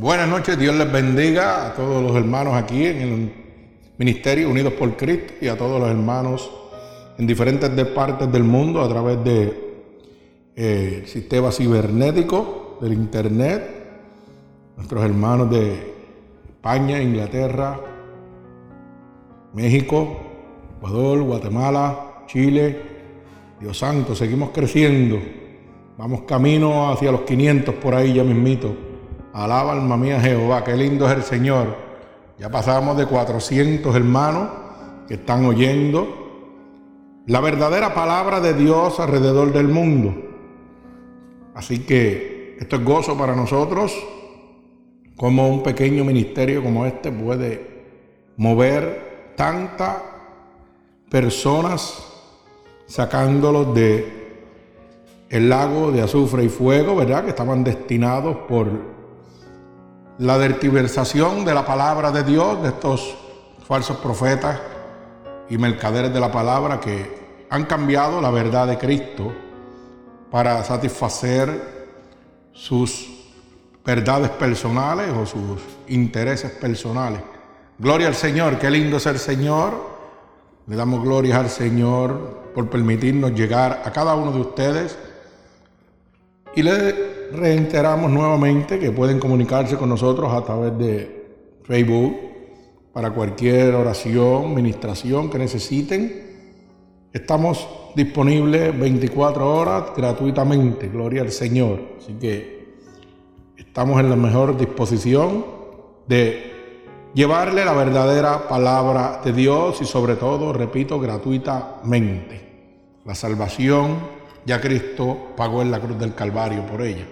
Buenas noches, Dios les bendiga a todos los hermanos aquí en el Ministerio Unidos por Cristo y a todos los hermanos en diferentes partes del mundo a través del eh, sistema cibernético, del Internet, nuestros hermanos de España, Inglaterra, México, Ecuador, Guatemala, Chile. Dios santo, seguimos creciendo. Vamos camino hacia los 500 por ahí ya mismito. Alaba alma mía Jehová, qué lindo es el Señor. Ya pasamos de 400 hermanos que están oyendo la verdadera palabra de Dios alrededor del mundo. Así que esto es gozo para nosotros, como un pequeño ministerio como este puede mover tantas personas sacándolos de el lago de azufre y fuego, ¿verdad? Que estaban destinados por la dertiversación de la palabra de Dios, de estos falsos profetas y mercaderes de la palabra que han cambiado la verdad de Cristo para satisfacer sus verdades personales o sus intereses personales. Gloria al Señor, qué lindo es el Señor. Le damos gloria al Señor por permitirnos llegar a cada uno de ustedes. Y le reiteramos nuevamente que pueden comunicarse con nosotros a través de Facebook para cualquier oración, ministración que necesiten. Estamos disponibles 24 horas gratuitamente, gloria al Señor. Así que estamos en la mejor disposición de llevarle la verdadera palabra de Dios y sobre todo, repito, gratuitamente. La salvación ya Cristo pagó en la cruz del Calvario por ella.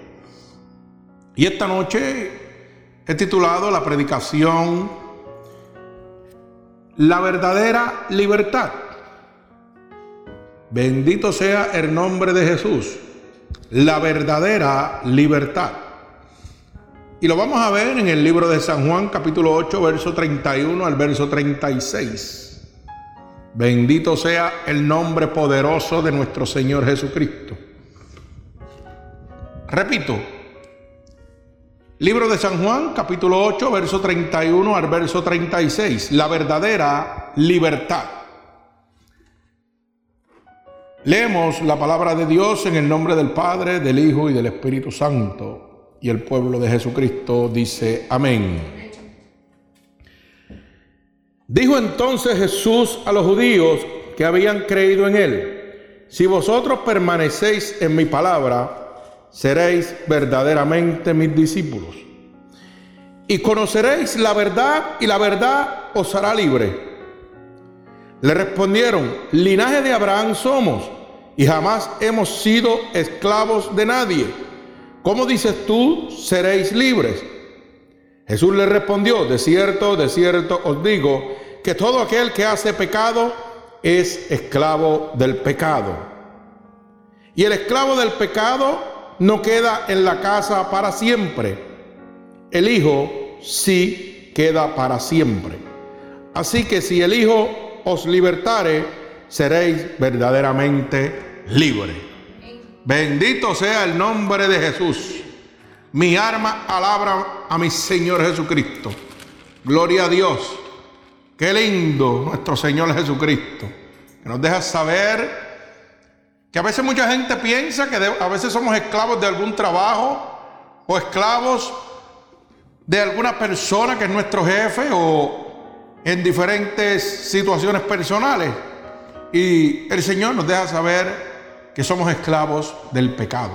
Y esta noche he titulado la predicación La verdadera libertad. Bendito sea el nombre de Jesús. La verdadera libertad. Y lo vamos a ver en el libro de San Juan capítulo 8, verso 31 al verso 36. Bendito sea el nombre poderoso de nuestro Señor Jesucristo. Repito, Libro de San Juan, capítulo 8, verso 31 al verso 36. La verdadera libertad. Leemos la palabra de Dios en el nombre del Padre, del Hijo y del Espíritu Santo. Y el pueblo de Jesucristo dice, amén. Dijo entonces Jesús a los judíos que habían creído en él, si vosotros permanecéis en mi palabra, seréis verdaderamente mis discípulos. Y conoceréis la verdad y la verdad os hará libre. Le respondieron, linaje de Abraham somos y jamás hemos sido esclavos de nadie. ¿Cómo dices tú, seréis libres? Jesús le respondió, de cierto, de cierto os digo, que todo aquel que hace pecado es esclavo del pecado. Y el esclavo del pecado no queda en la casa para siempre. El Hijo sí queda para siempre. Así que si el Hijo os libertare, seréis verdaderamente libres. Bendito sea el nombre de Jesús. Mi arma alabra a mi Señor Jesucristo. Gloria a Dios. Qué lindo nuestro Señor Jesucristo. Que nos deja saber que a veces mucha gente piensa que a veces somos esclavos de algún trabajo o esclavos de alguna persona que es nuestro jefe o en diferentes situaciones personales. Y el Señor nos deja saber que somos esclavos del pecado.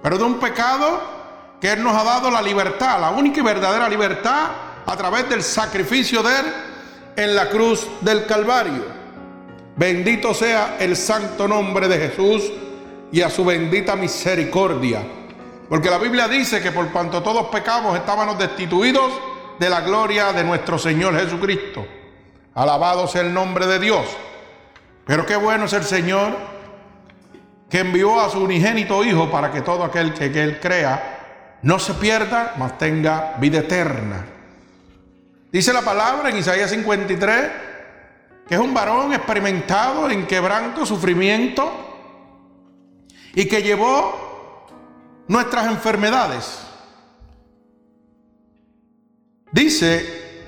Pero de un pecado que Él nos ha dado la libertad, la única y verdadera libertad a través del sacrificio de Él en la cruz del Calvario. Bendito sea el santo nombre de Jesús y a su bendita misericordia. Porque la Biblia dice que por cuanto todos pecamos estábamos destituidos de la gloria de nuestro Señor Jesucristo. Alabado sea el nombre de Dios. Pero qué bueno es el Señor que envió a su unigénito Hijo para que todo aquel que, que Él crea no se pierda, mas tenga vida eterna. Dice la palabra en Isaías 53 que es un varón experimentado en quebranto, sufrimiento, y que llevó nuestras enfermedades. dice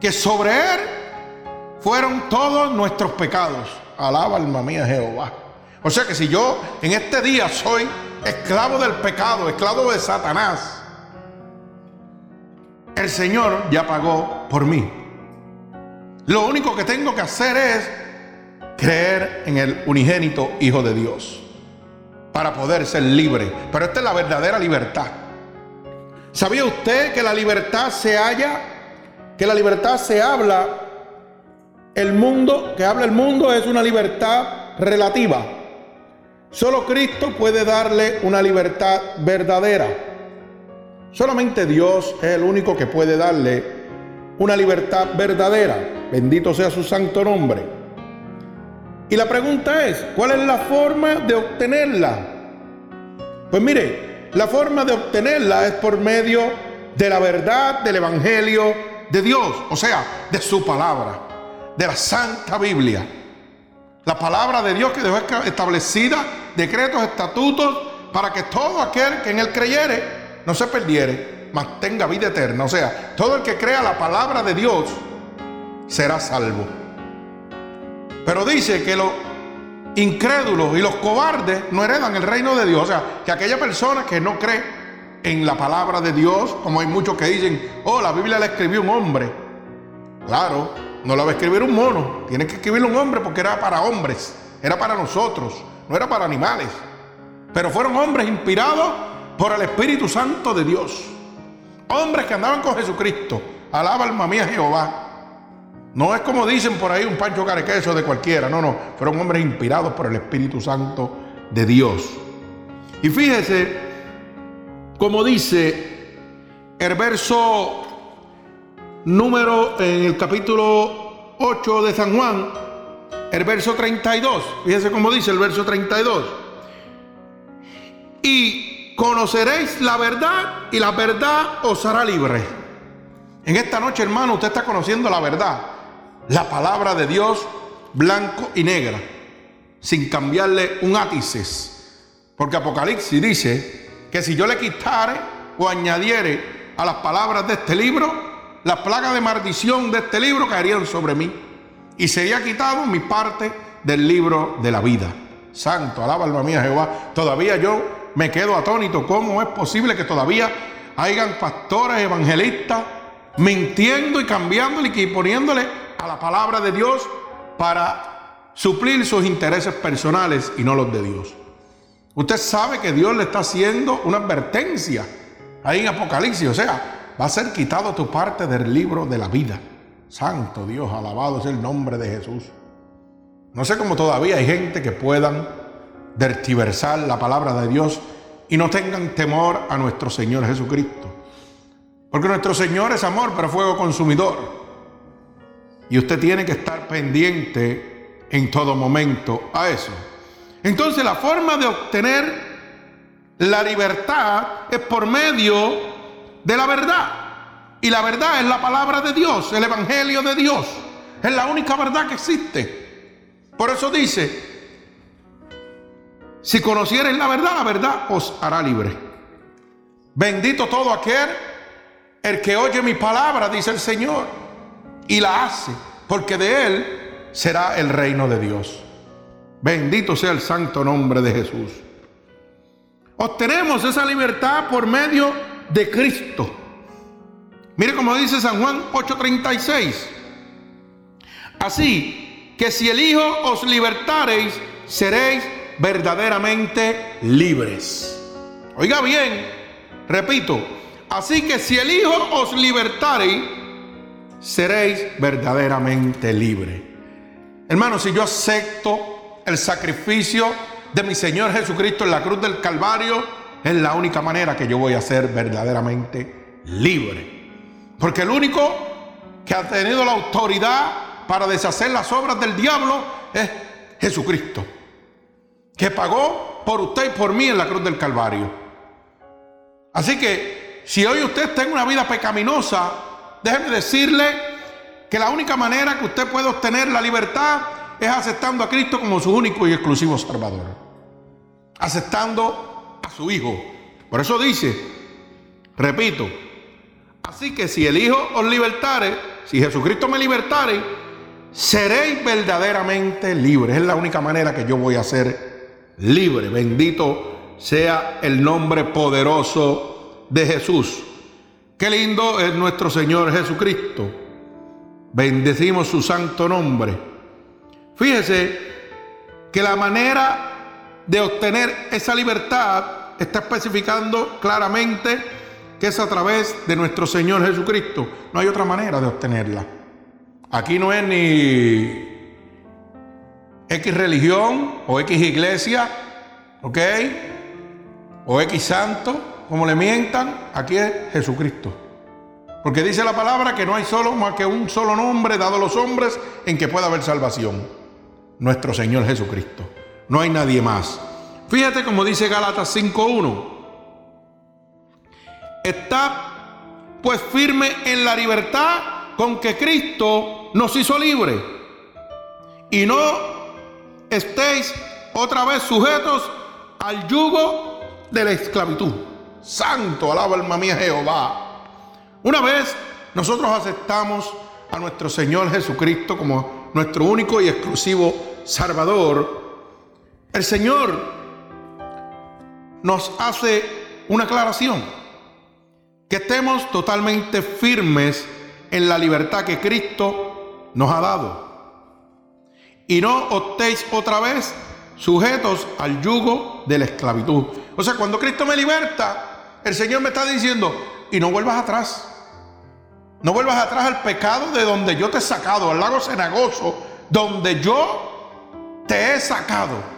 que sobre él fueron todos nuestros pecados. Alaba alma mía Jehová. O sea que si yo en este día soy esclavo del pecado, esclavo de Satanás, el Señor ya pagó por mí. Lo único que tengo que hacer es creer en el unigénito Hijo de Dios para poder ser libre. Pero esta es la verdadera libertad. ¿Sabía usted que la libertad se halla? Que la libertad se habla. El mundo, que habla el mundo, es una libertad relativa. Solo Cristo puede darle una libertad verdadera. Solamente Dios es el único que puede darle una libertad verdadera. Bendito sea su santo nombre. Y la pregunta es, ¿cuál es la forma de obtenerla? Pues mire, la forma de obtenerla es por medio de la verdad del Evangelio de Dios, o sea, de su palabra, de la Santa Biblia. La palabra de Dios que dejó establecida, decretos, estatutos, para que todo aquel que en él creyere no se perdiere, mas tenga vida eterna. O sea, todo el que crea la palabra de Dios será salvo. Pero dice que los incrédulos y los cobardes no heredan el reino de Dios. O sea, que aquella persona que no cree en la palabra de Dios, como hay muchos que dicen, oh, la Biblia la escribió un hombre. Claro, no la va a escribir un mono, tiene que escribirlo un hombre porque era para hombres, era para nosotros, no era para animales. Pero fueron hombres inspirados por el Espíritu Santo de Dios. Hombres que andaban con Jesucristo. Alaba alma mía Jehová. No es como dicen por ahí un Pancho Carequeso de cualquiera, no, no, fueron hombres inspirados por el Espíritu Santo de Dios. Y fíjese como dice el verso número en el capítulo 8 de San Juan, el verso 32. Fíjense cómo dice el verso 32. Y conoceréis la verdad y la verdad os hará libre. En esta noche, hermano, usted está conociendo la verdad. La palabra de Dios, blanco y negra, sin cambiarle un átices. Porque Apocalipsis dice que si yo le quitare o añadiere a las palabras de este libro, las plagas de maldición de este libro caerían sobre mí y sería quitado mi parte del libro de la vida. Santo, alaba alma mía Jehová. Todavía yo me quedo atónito. ¿Cómo es posible que todavía hayan pastores evangelistas mintiendo y cambiándole y poniéndole a la palabra de Dios para suplir sus intereses personales y no los de Dios? Usted sabe que Dios le está haciendo una advertencia ahí en Apocalipsis. O sea, va a ser quitado tu parte del libro de la vida. Santo Dios, alabado es el nombre de Jesús. No sé cómo todavía hay gente que puedan vertiversar la palabra de Dios y no tengan temor a nuestro Señor Jesucristo. Porque nuestro Señor es amor, pero fuego consumidor. Y usted tiene que estar pendiente en todo momento a eso. Entonces la forma de obtener la libertad es por medio de la verdad. Y la verdad es la palabra de Dios, el Evangelio de Dios. Es la única verdad que existe. Por eso dice, si conocieres la verdad, la verdad os hará libre. Bendito todo aquel, el que oye mi palabra, dice el Señor, y la hace, porque de él será el reino de Dios. Bendito sea el santo nombre de Jesús. Obtenemos esa libertad por medio de Cristo. Mire como dice San Juan 8:36. Así que si el Hijo os libertareis, seréis verdaderamente libres. Oiga bien, repito, así que si el Hijo os libertareis, seréis verdaderamente libres. Hermano, si yo acepto el sacrificio de mi Señor Jesucristo en la cruz del Calvario, es la única manera que yo voy a ser verdaderamente libre. Porque el único que ha tenido la autoridad para deshacer las obras del diablo es Jesucristo, que pagó por usted y por mí en la cruz del Calvario. Así que si hoy usted está en una vida pecaminosa, déjeme decirle que la única manera que usted puede obtener la libertad es aceptando a Cristo como su único y exclusivo Salvador. Aceptando a su Hijo. Por eso dice, repito, Así que si el Hijo os libertare, si Jesucristo me libertare, seréis verdaderamente libres. Es la única manera que yo voy a ser libre. Bendito sea el nombre poderoso de Jesús. Qué lindo es nuestro Señor Jesucristo. Bendecimos su santo nombre. Fíjese que la manera de obtener esa libertad está especificando claramente que es a través de nuestro Señor Jesucristo. No hay otra manera de obtenerla. Aquí no es ni X religión o X iglesia, ¿ok? O X santo, como le mientan, aquí es Jesucristo. Porque dice la palabra que no hay solo más que un solo nombre dado a los hombres en que pueda haber salvación. Nuestro Señor Jesucristo. No hay nadie más. Fíjate como dice Gálatas 5.1. Está pues firme en la libertad con que Cristo nos hizo libre. Y no estéis otra vez sujetos al yugo de la esclavitud. Santo, alaba alma mía Jehová. Una vez nosotros aceptamos a nuestro Señor Jesucristo como nuestro único y exclusivo Salvador, el Señor nos hace una aclaración que estemos totalmente firmes en la libertad que Cristo nos ha dado. Y no optéis otra vez sujetos al yugo de la esclavitud. O sea, cuando Cristo me liberta, el Señor me está diciendo, y no vuelvas atrás. No vuelvas atrás al pecado de donde yo te he sacado, al lago cenagoso, donde yo te he sacado.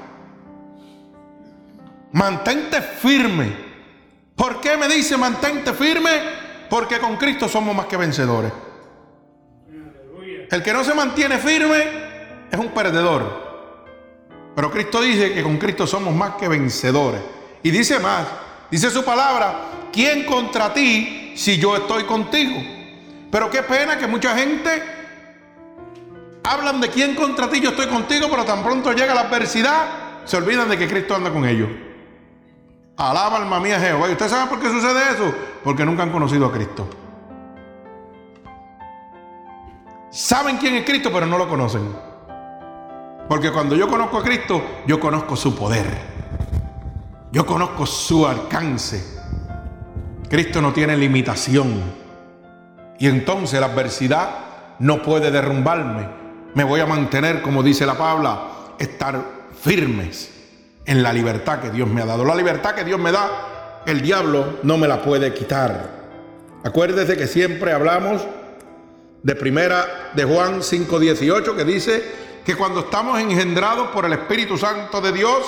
Mantente firme ¿Por qué me dice mantente firme? Porque con Cristo somos más que vencedores. El que no se mantiene firme es un perdedor. Pero Cristo dice que con Cristo somos más que vencedores. Y dice más, dice su palabra, ¿quién contra ti si yo estoy contigo? Pero qué pena que mucha gente hablan de quién contra ti yo estoy contigo, pero tan pronto llega la adversidad, se olvidan de que Cristo anda con ellos. Alaba alma mía Jehová. ¿Y usted sabe por qué sucede eso? Porque nunca han conocido a Cristo. Saben quién es Cristo, pero no lo conocen. Porque cuando yo conozco a Cristo, yo conozco su poder. Yo conozco su alcance. Cristo no tiene limitación. Y entonces la adversidad no puede derrumbarme. Me voy a mantener, como dice la Pabla, estar firmes en la libertad que Dios me ha dado. La libertad que Dios me da, el diablo no me la puede quitar. Acuérdese que siempre hablamos de primera de Juan 5:18 que dice que cuando estamos engendrados por el Espíritu Santo de Dios,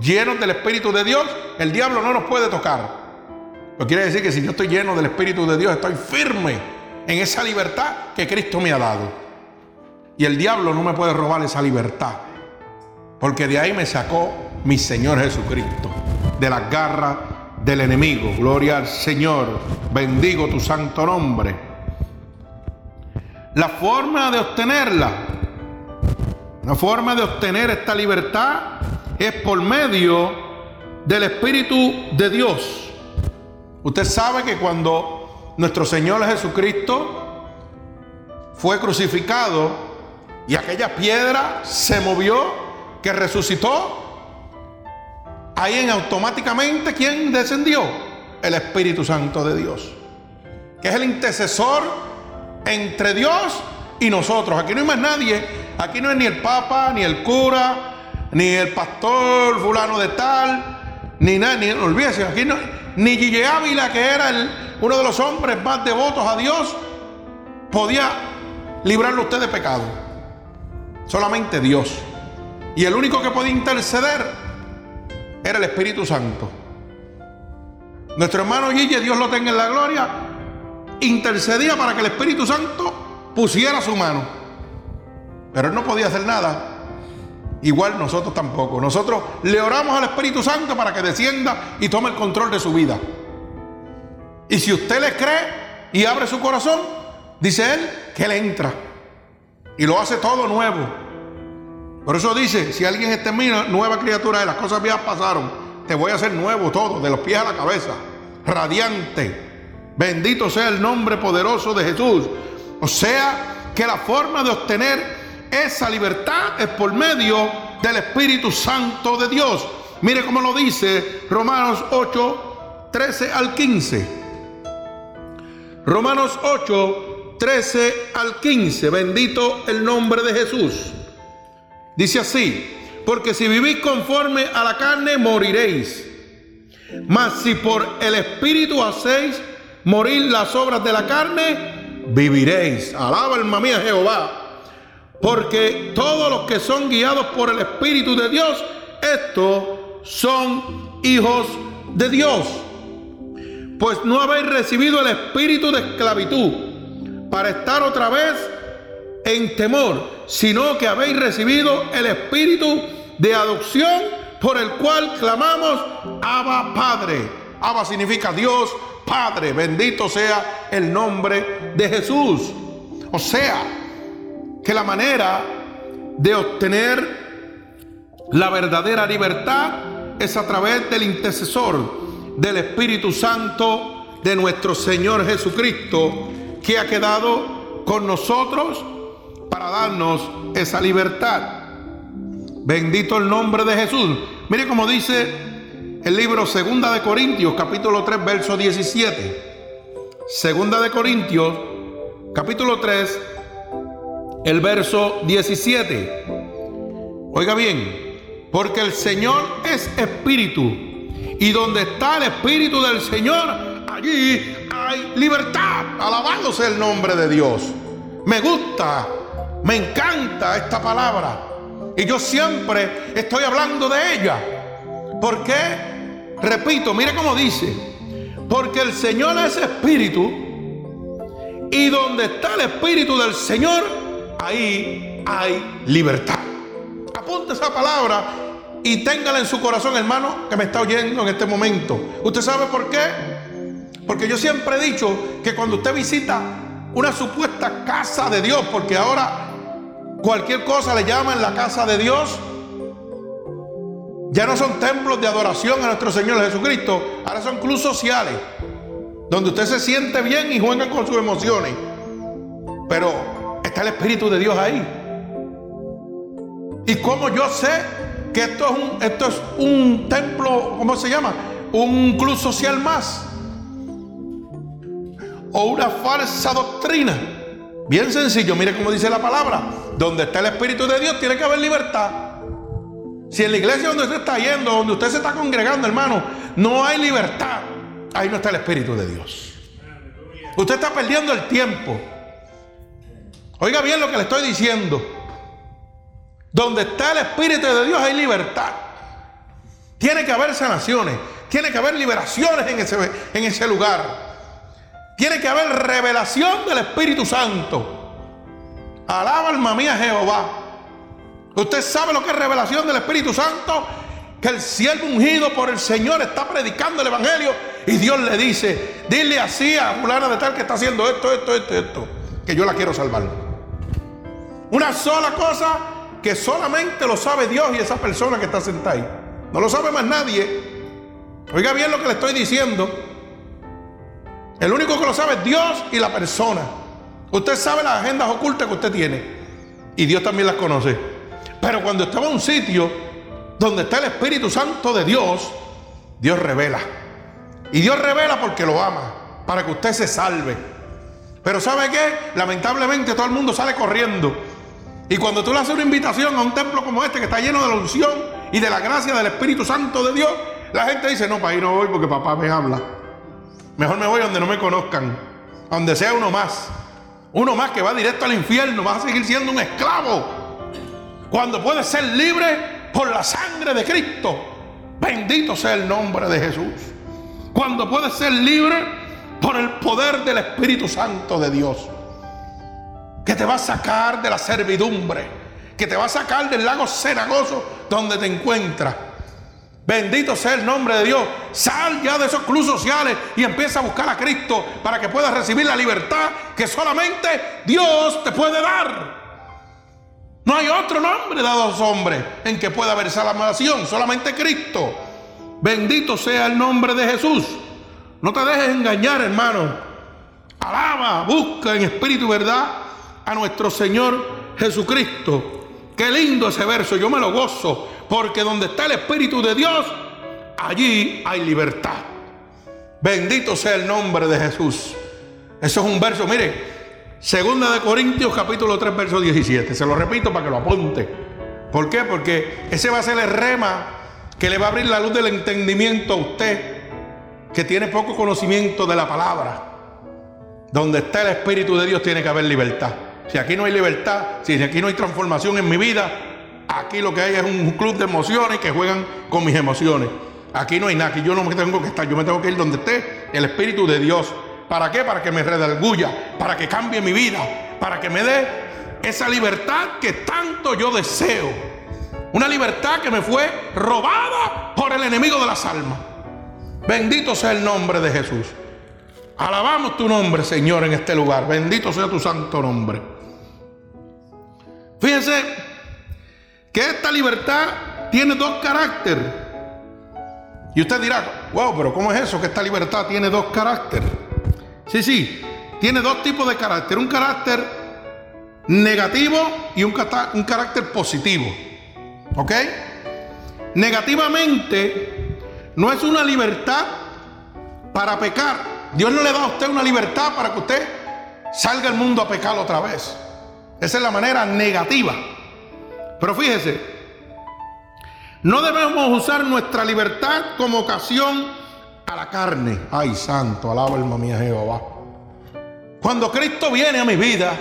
llenos del Espíritu de Dios, el diablo no nos puede tocar. Lo quiere decir que si yo estoy lleno del Espíritu de Dios, estoy firme en esa libertad que Cristo me ha dado. Y el diablo no me puede robar esa libertad. Porque de ahí me sacó mi Señor Jesucristo, de las garras del enemigo. Gloria al Señor, bendigo tu santo nombre. La forma de obtenerla, la forma de obtener esta libertad es por medio del Espíritu de Dios. Usted sabe que cuando nuestro Señor Jesucristo fue crucificado y aquella piedra se movió, que resucitó, ahí en automáticamente, ¿quién descendió? El Espíritu Santo de Dios, que es el intercesor entre Dios y nosotros. Aquí no hay más nadie, aquí no es ni el Papa, ni el cura, ni el pastor fulano de tal, ni nada, ni olvídese, aquí no, ni Gille Ávila, que era uno de los hombres más devotos a Dios, podía librarlo usted de pecado. Solamente Dios. Y el único que podía interceder era el Espíritu Santo. Nuestro hermano Guille, Dios lo tenga en la gloria, intercedía para que el Espíritu Santo pusiera su mano. Pero él no podía hacer nada. Igual nosotros tampoco. Nosotros le oramos al Espíritu Santo para que descienda y tome el control de su vida. Y si usted le cree y abre su corazón, dice él que él entra. Y lo hace todo nuevo. Por eso dice, si alguien en mí, nueva criatura de las cosas viejas pasaron, te voy a hacer nuevo todo, de los pies a la cabeza, radiante. Bendito sea el nombre poderoso de Jesús. O sea que la forma de obtener esa libertad es por medio del Espíritu Santo de Dios. Mire cómo lo dice Romanos 8, 13 al 15. Romanos 8, 13 al 15. Bendito el nombre de Jesús. Dice así, porque si vivís conforme a la carne, moriréis. Mas si por el Espíritu hacéis morir las obras de la carne, viviréis. Alaba alma mía Jehová. Porque todos los que son guiados por el Espíritu de Dios, estos son hijos de Dios. Pues no habéis recibido el espíritu de esclavitud para estar otra vez en temor, sino que habéis recibido el espíritu de adopción por el cual clamamos Abba Padre. Abba significa Dios Padre. Bendito sea el nombre de Jesús. O sea, que la manera de obtener la verdadera libertad es a través del intercesor del Espíritu Santo de nuestro Señor Jesucristo, que ha quedado con nosotros para darnos esa libertad. Bendito el nombre de Jesús. Mire cómo dice el libro Segunda de Corintios, capítulo 3, verso 17. Segunda de Corintios, capítulo 3, el verso 17. Oiga bien, porque el Señor es espíritu y donde está el espíritu del Señor, allí hay libertad. Alabado sea el nombre de Dios. Me gusta, me encanta esta palabra. Y yo siempre estoy hablando de ella. ¿Por qué? Repito, mire cómo dice. Porque el Señor es espíritu. Y donde está el espíritu del Señor, ahí hay libertad. Apunte esa palabra y téngala en su corazón, hermano, que me está oyendo en este momento. ¿Usted sabe por qué? Porque yo siempre he dicho que cuando usted visita una supuesta casa de Dios, porque ahora cualquier cosa le llaman la casa de Dios, ya no son templos de adoración a nuestro Señor Jesucristo, ahora son clubes sociales, donde usted se siente bien y juega con sus emociones. Pero Está el Espíritu de Dios ahí. ¿Y cómo yo sé que esto es un, esto es un templo, ¿cómo se llama? Un club social más. O una falsa doctrina. Bien sencillo, mire cómo dice la palabra. Donde está el Espíritu de Dios tiene que haber libertad. Si en la iglesia donde usted está yendo, donde usted se está congregando, hermano, no hay libertad, ahí no está el Espíritu de Dios. Usted está perdiendo el tiempo. Oiga bien lo que le estoy diciendo. Donde está el Espíritu de Dios hay libertad. Tiene que haber sanaciones. Tiene que haber liberaciones en ese, en ese lugar. Tiene que haber revelación del Espíritu Santo. Alaba alma mía Jehová. Usted sabe lo que es revelación del Espíritu Santo. Que el siervo ungido por el Señor está predicando el Evangelio y Dios le dice, dile así a fulana de tal que está haciendo esto, esto, esto, esto, que yo la quiero salvar. Una sola cosa que solamente lo sabe Dios y esa persona que está sentada ahí. No lo sabe más nadie. Oiga bien lo que le estoy diciendo. El único que lo sabe es Dios y la persona. Usted sabe las agendas ocultas que usted tiene. Y Dios también las conoce. Pero cuando está en un sitio donde está el Espíritu Santo de Dios, Dios revela. Y Dios revela porque lo ama, para que usted se salve. Pero ¿sabe qué? Lamentablemente todo el mundo sale corriendo y cuando tú le haces una invitación a un templo como este que está lleno de la unción y de la gracia del Espíritu Santo de Dios, la gente dice, no, para ahí no voy porque papá me habla. Mejor me voy donde no me conozcan, donde sea uno más. Uno más que va directo al infierno, va a seguir siendo un esclavo. Cuando puede ser libre por la sangre de Cristo. Bendito sea el nombre de Jesús. Cuando puede ser libre por el poder del Espíritu Santo de Dios que te va a sacar de la servidumbre, que te va a sacar del lago cenagoso donde te encuentras. Bendito sea el nombre de Dios. Sal ya de esos clubes sociales y empieza a buscar a Cristo para que puedas recibir la libertad que solamente Dios te puede dar. No hay otro nombre dado a los hombres en que pueda haber salvación, solamente Cristo. Bendito sea el nombre de Jesús. No te dejes engañar, hermano alaba, busca en espíritu y verdad a nuestro Señor Jesucristo. Qué lindo ese verso, yo me lo gozo, porque donde está el Espíritu de Dios, allí hay libertad. Bendito sea el nombre de Jesús. Eso es un verso, mire, Segunda de Corintios capítulo 3 verso 17. Se lo repito para que lo apunte. ¿Por qué? Porque ese va a ser el rema que le va a abrir la luz del entendimiento a usted que tiene poco conocimiento de la palabra. Donde está el Espíritu de Dios tiene que haber libertad. Si aquí no hay libertad, si aquí no hay transformación en mi vida, aquí lo que hay es un club de emociones que juegan con mis emociones. Aquí no hay nada, aquí yo no me tengo que estar, yo me tengo que ir donde esté el Espíritu de Dios. ¿Para qué? Para que me redarguya, para que cambie mi vida, para que me dé esa libertad que tanto yo deseo. Una libertad que me fue robada por el enemigo de las almas. Bendito sea el nombre de Jesús. Alabamos tu nombre, Señor, en este lugar. Bendito sea tu santo nombre. Fíjense que esta libertad tiene dos caracteres. Y usted dirá, wow, pero ¿cómo es eso que esta libertad tiene dos caracteres? Sí, sí, tiene dos tipos de carácter. Un carácter negativo y un, un carácter positivo. ¿Ok? Negativamente no es una libertad para pecar. Dios no le da a usted una libertad para que usted salga al mundo a pecar otra vez. Esa es la manera negativa. Pero fíjese, no debemos usar nuestra libertad como ocasión a la carne. Ay, santo, alaba alma mía Jehová. Cuando Cristo viene a mi vida,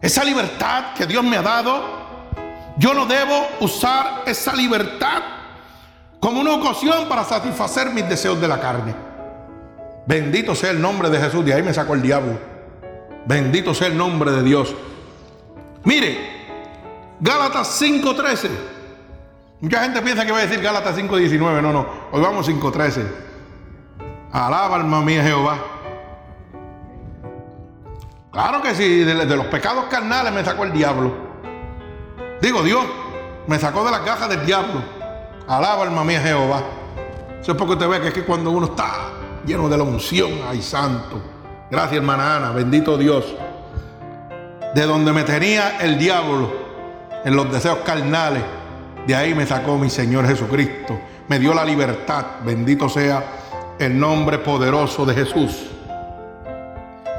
esa libertad que Dios me ha dado, yo no debo usar esa libertad como una ocasión para satisfacer mis deseos de la carne. Bendito sea el nombre de Jesús. De ahí me sacó el diablo. Bendito sea el nombre de Dios. Mire, Gálatas 5:13. Mucha gente piensa que va a decir Gálatas 5.19. No, no. Hoy vamos 5.13. Alaba alma mía Jehová. Claro que sí, de, los pecados carnales me sacó el diablo. Digo, Dios me sacó de las cajas del diablo. Alaba alma mía Jehová. Eso es porque usted ve que es que cuando uno está lleno de la unción, ay santo. Gracias hermana Ana, bendito Dios. De donde me tenía el diablo en los deseos carnales de ahí me sacó mi Señor Jesucristo. Me dio la libertad. Bendito sea el nombre poderoso de Jesús.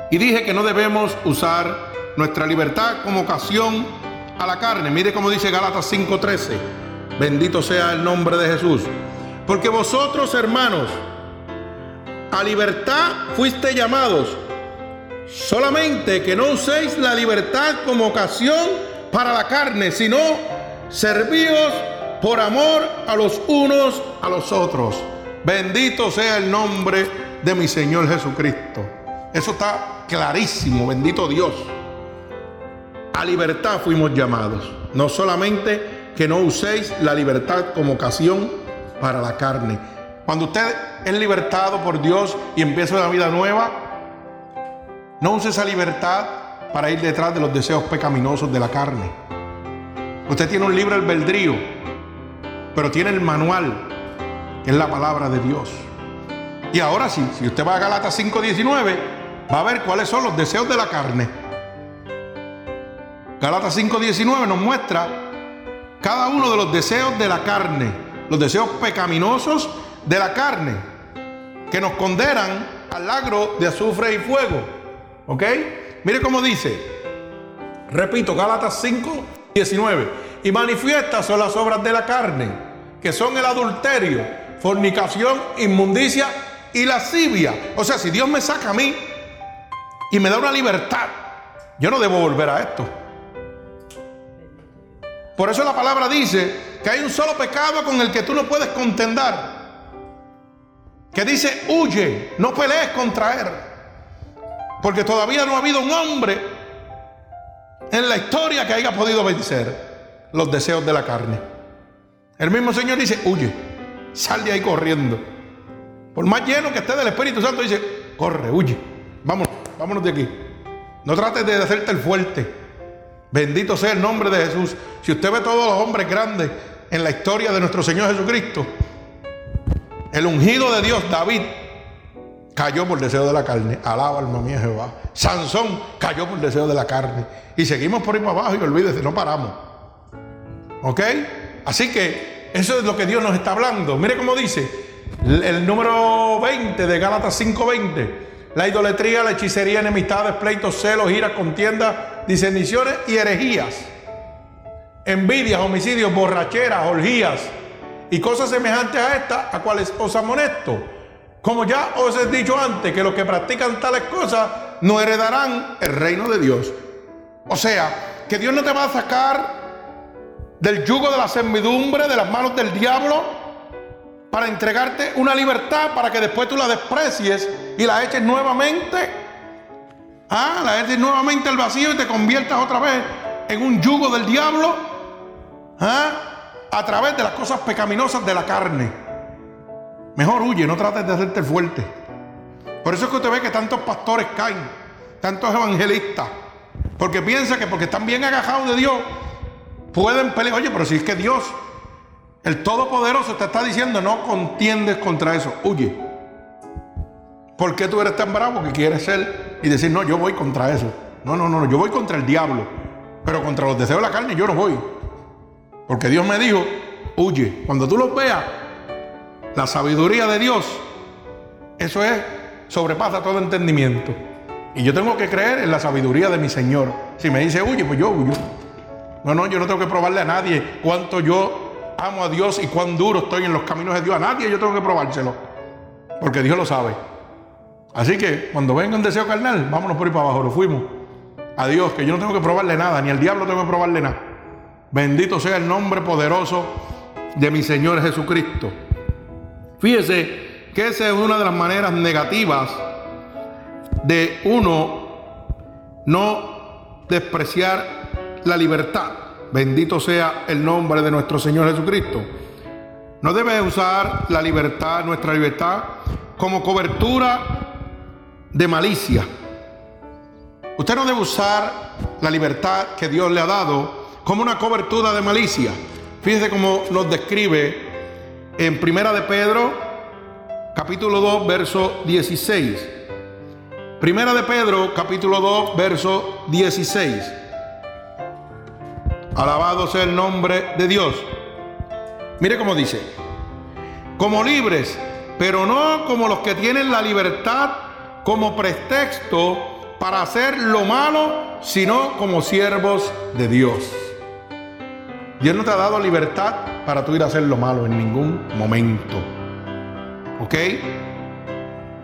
Y dije que no debemos usar nuestra libertad como ocasión a la carne. Mire cómo dice Galatas 5:13. Bendito sea el nombre de Jesús. Porque vosotros, hermanos, a libertad fuiste llamados. Solamente que no uséis la libertad como ocasión para la carne, sino servíos por amor a los unos a los otros. Bendito sea el nombre de mi Señor Jesucristo. Eso está clarísimo, bendito Dios. A libertad fuimos llamados. No solamente que no uséis la libertad como ocasión para la carne. Cuando usted es libertado por Dios y empieza una vida nueva, no use esa libertad para ir detrás de los deseos pecaminosos de la carne. Usted tiene un libro albedrío, pero tiene el manual, que es la palabra de Dios. Y ahora sí, si usted va a Galatas 5:19, va a ver cuáles son los deseos de la carne. Galatas 5:19 nos muestra cada uno de los deseos de la carne, los deseos pecaminosos de la carne, que nos condenan al agro de azufre y fuego. ¿Ok? Mire cómo dice. Repito, Galatas 5, 19. Y manifiestas son las obras de la carne, que son el adulterio, fornicación, inmundicia y lascivia. O sea, si Dios me saca a mí y me da una libertad, yo no debo volver a esto. Por eso la palabra dice que hay un solo pecado con el que tú no puedes contendar. Que dice, huye, no pelees contra él. Porque todavía no ha habido un hombre en la historia que haya podido vencer los deseos de la carne. El mismo Señor dice, huye, sal de ahí corriendo. Por más lleno que esté del Espíritu Santo, dice, corre, huye, vámonos, vámonos de aquí. No trates de hacerte el fuerte. Bendito sea el nombre de Jesús. Si usted ve todos los hombres grandes en la historia de nuestro Señor Jesucristo, el ungido de Dios, David, cayó por deseo de la carne. Alaba alma mía Jehová. Sansón cayó por deseo de la carne. Y seguimos por ahí para abajo y olvídese, no paramos. ¿Ok? Así que eso es lo que Dios nos está hablando. Mire cómo dice el número 20 de Gálatas 5:20. La idolatría, la hechicería, enemistades, pleitos, celos, iras, contiendas, diseniciones y herejías. Envidias, homicidios, borracheras, orgías y cosas semejantes a estas, a cuales os amonesto. Como ya os he dicho antes, que los que practican tales cosas no heredarán el reino de Dios. O sea, que Dios no te va a sacar del yugo de la servidumbre, de las manos del diablo, para entregarte una libertad para que después tú la desprecies y la eches nuevamente. Ah, la eches nuevamente al vacío y te conviertas otra vez en un yugo del diablo. Ah, a través de las cosas pecaminosas de la carne. Mejor huye, no trates de hacerte fuerte. Por eso es que usted ve que tantos pastores caen, tantos evangelistas, porque piensa que porque están bien agajados de Dios, pueden pelear. Oye, pero si es que Dios, el Todopoderoso, te está diciendo, no contiendes contra eso, huye. ¿Por qué tú eres tan bravo que quieres ser y decir, no, yo voy contra eso? No, no, no, yo voy contra el diablo, pero contra los deseos de la carne yo no voy. Porque Dios me dijo, huye. Cuando tú los veas, la sabiduría de Dios, eso es, sobrepasa todo entendimiento. Y yo tengo que creer en la sabiduría de mi Señor. Si me dice huye, pues yo huyo. No, no, yo no tengo que probarle a nadie cuánto yo amo a Dios y cuán duro estoy en los caminos de Dios. A nadie yo tengo que probárselo. Porque Dios lo sabe. Así que cuando venga un deseo carnal, vámonos por ahí para abajo, lo fuimos. A Dios, que yo no tengo que probarle nada, ni al diablo tengo que probarle nada. Bendito sea el nombre poderoso de mi Señor Jesucristo. Fíjese que esa es una de las maneras negativas de uno no despreciar la libertad. Bendito sea el nombre de nuestro Señor Jesucristo. No debe usar la libertad, nuestra libertad, como cobertura de malicia. Usted no debe usar la libertad que Dios le ha dado como una cobertura de malicia. Fíjese cómo nos describe en Primera de Pedro, capítulo 2, verso 16. Primera de Pedro, capítulo 2, verso 16. Alabado sea el nombre de Dios. Mire cómo dice, como libres, pero no como los que tienen la libertad como pretexto para hacer lo malo, sino como siervos de Dios. Dios no te ha dado libertad para tú ir a hacer lo malo en ningún momento. ¿Ok?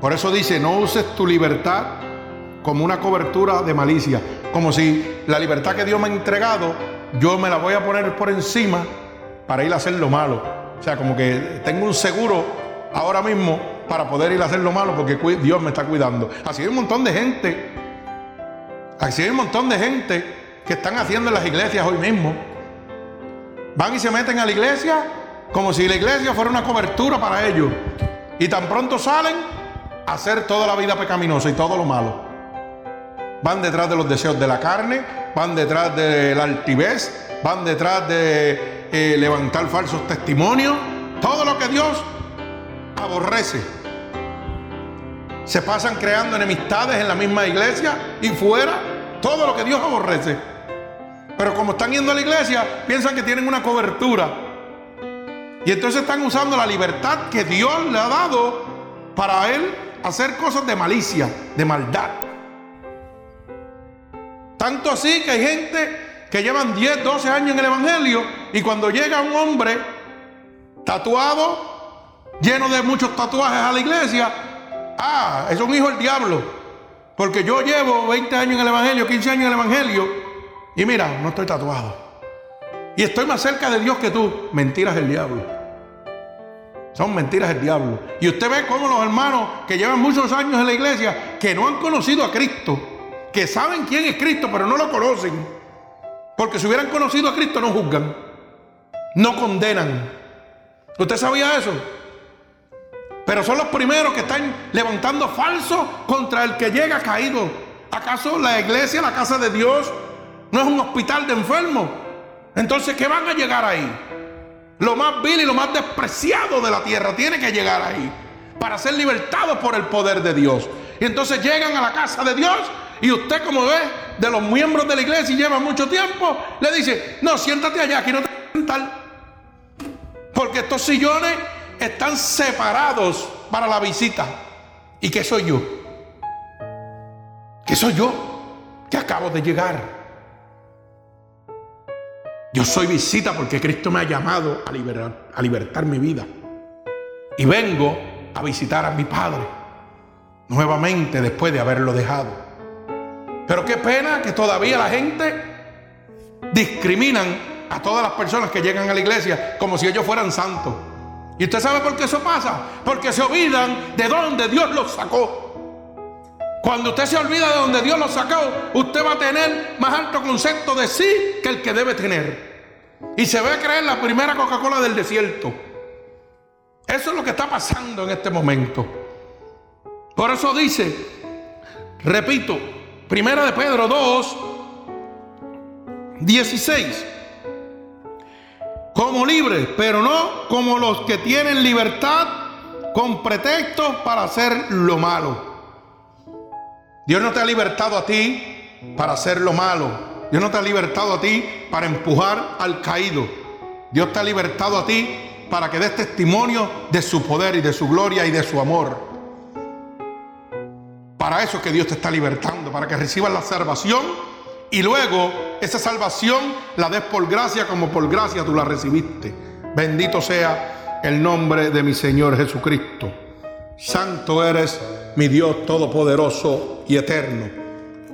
Por eso dice, no uses tu libertad como una cobertura de malicia. Como si la libertad que Dios me ha entregado, yo me la voy a poner por encima para ir a hacer lo malo. O sea, como que tengo un seguro ahora mismo para poder ir a hacer lo malo porque Dios me está cuidando. Así hay un montón de gente. Así hay un montón de gente que están haciendo en las iglesias hoy mismo. Van y se meten a la iglesia como si la iglesia fuera una cobertura para ellos. Y tan pronto salen a hacer toda la vida pecaminosa y todo lo malo. Van detrás de los deseos de la carne, van detrás de la altivez, van detrás de eh, levantar falsos testimonios. Todo lo que Dios aborrece. Se pasan creando enemistades en la misma iglesia y fuera. Todo lo que Dios aborrece. Pero como están yendo a la iglesia, piensan que tienen una cobertura. Y entonces están usando la libertad que Dios le ha dado para él hacer cosas de malicia, de maldad. Tanto así que hay gente que llevan 10, 12 años en el Evangelio y cuando llega un hombre tatuado, lleno de muchos tatuajes a la iglesia, ah, es un hijo del diablo. Porque yo llevo 20 años en el Evangelio, 15 años en el Evangelio y mira, no estoy tatuado. Y estoy más cerca de Dios que tú. Mentiras del diablo. Son mentiras del diablo. Y usted ve cómo los hermanos que llevan muchos años en la iglesia, que no han conocido a Cristo, que saben quién es Cristo, pero no lo conocen. Porque si hubieran conocido a Cristo no juzgan, no condenan. ¿Usted sabía eso? Pero son los primeros que están levantando falso contra el que llega caído. ¿Acaso la iglesia, la casa de Dios, no es un hospital de enfermos. Entonces, ¿qué van a llegar ahí? Lo más vil y lo más despreciado de la tierra tiene que llegar ahí. para ser libertados por el poder de Dios. Y entonces llegan a la casa de Dios y usted como ve de los miembros de la iglesia y lleva mucho tiempo, le dice, no, siéntate allá, aquí no te voy a sentar. Porque estos sillones están separados para la visita. ¿Y qué soy yo? ¿Qué soy yo? Que acabo de llegar. Yo soy visita porque Cristo me ha llamado a liberar, a libertar mi vida. Y vengo a visitar a mi Padre nuevamente después de haberlo dejado. Pero qué pena que todavía la gente discriminan a todas las personas que llegan a la iglesia como si ellos fueran santos. ¿Y usted sabe por qué eso pasa? Porque se olvidan de dónde Dios los sacó. Cuando usted se olvida de dónde Dios los sacó, usted va a tener más alto concepto de sí que el que debe tener. Y se ve a creer la primera Coca-Cola del desierto. Eso es lo que está pasando en este momento. Por eso dice, repito, primera de Pedro 2, 16 como libres, pero no como los que tienen libertad con pretextos para hacer lo malo. Dios no te ha libertado a ti para hacer lo malo. Dios no te ha libertado a ti para empujar al caído. Dios te ha libertado a ti para que des testimonio de su poder y de su gloria y de su amor. Para eso es que Dios te está libertando, para que recibas la salvación y luego esa salvación la des por gracia como por gracia tú la recibiste. Bendito sea el nombre de mi Señor Jesucristo. Santo eres mi Dios todopoderoso y eterno.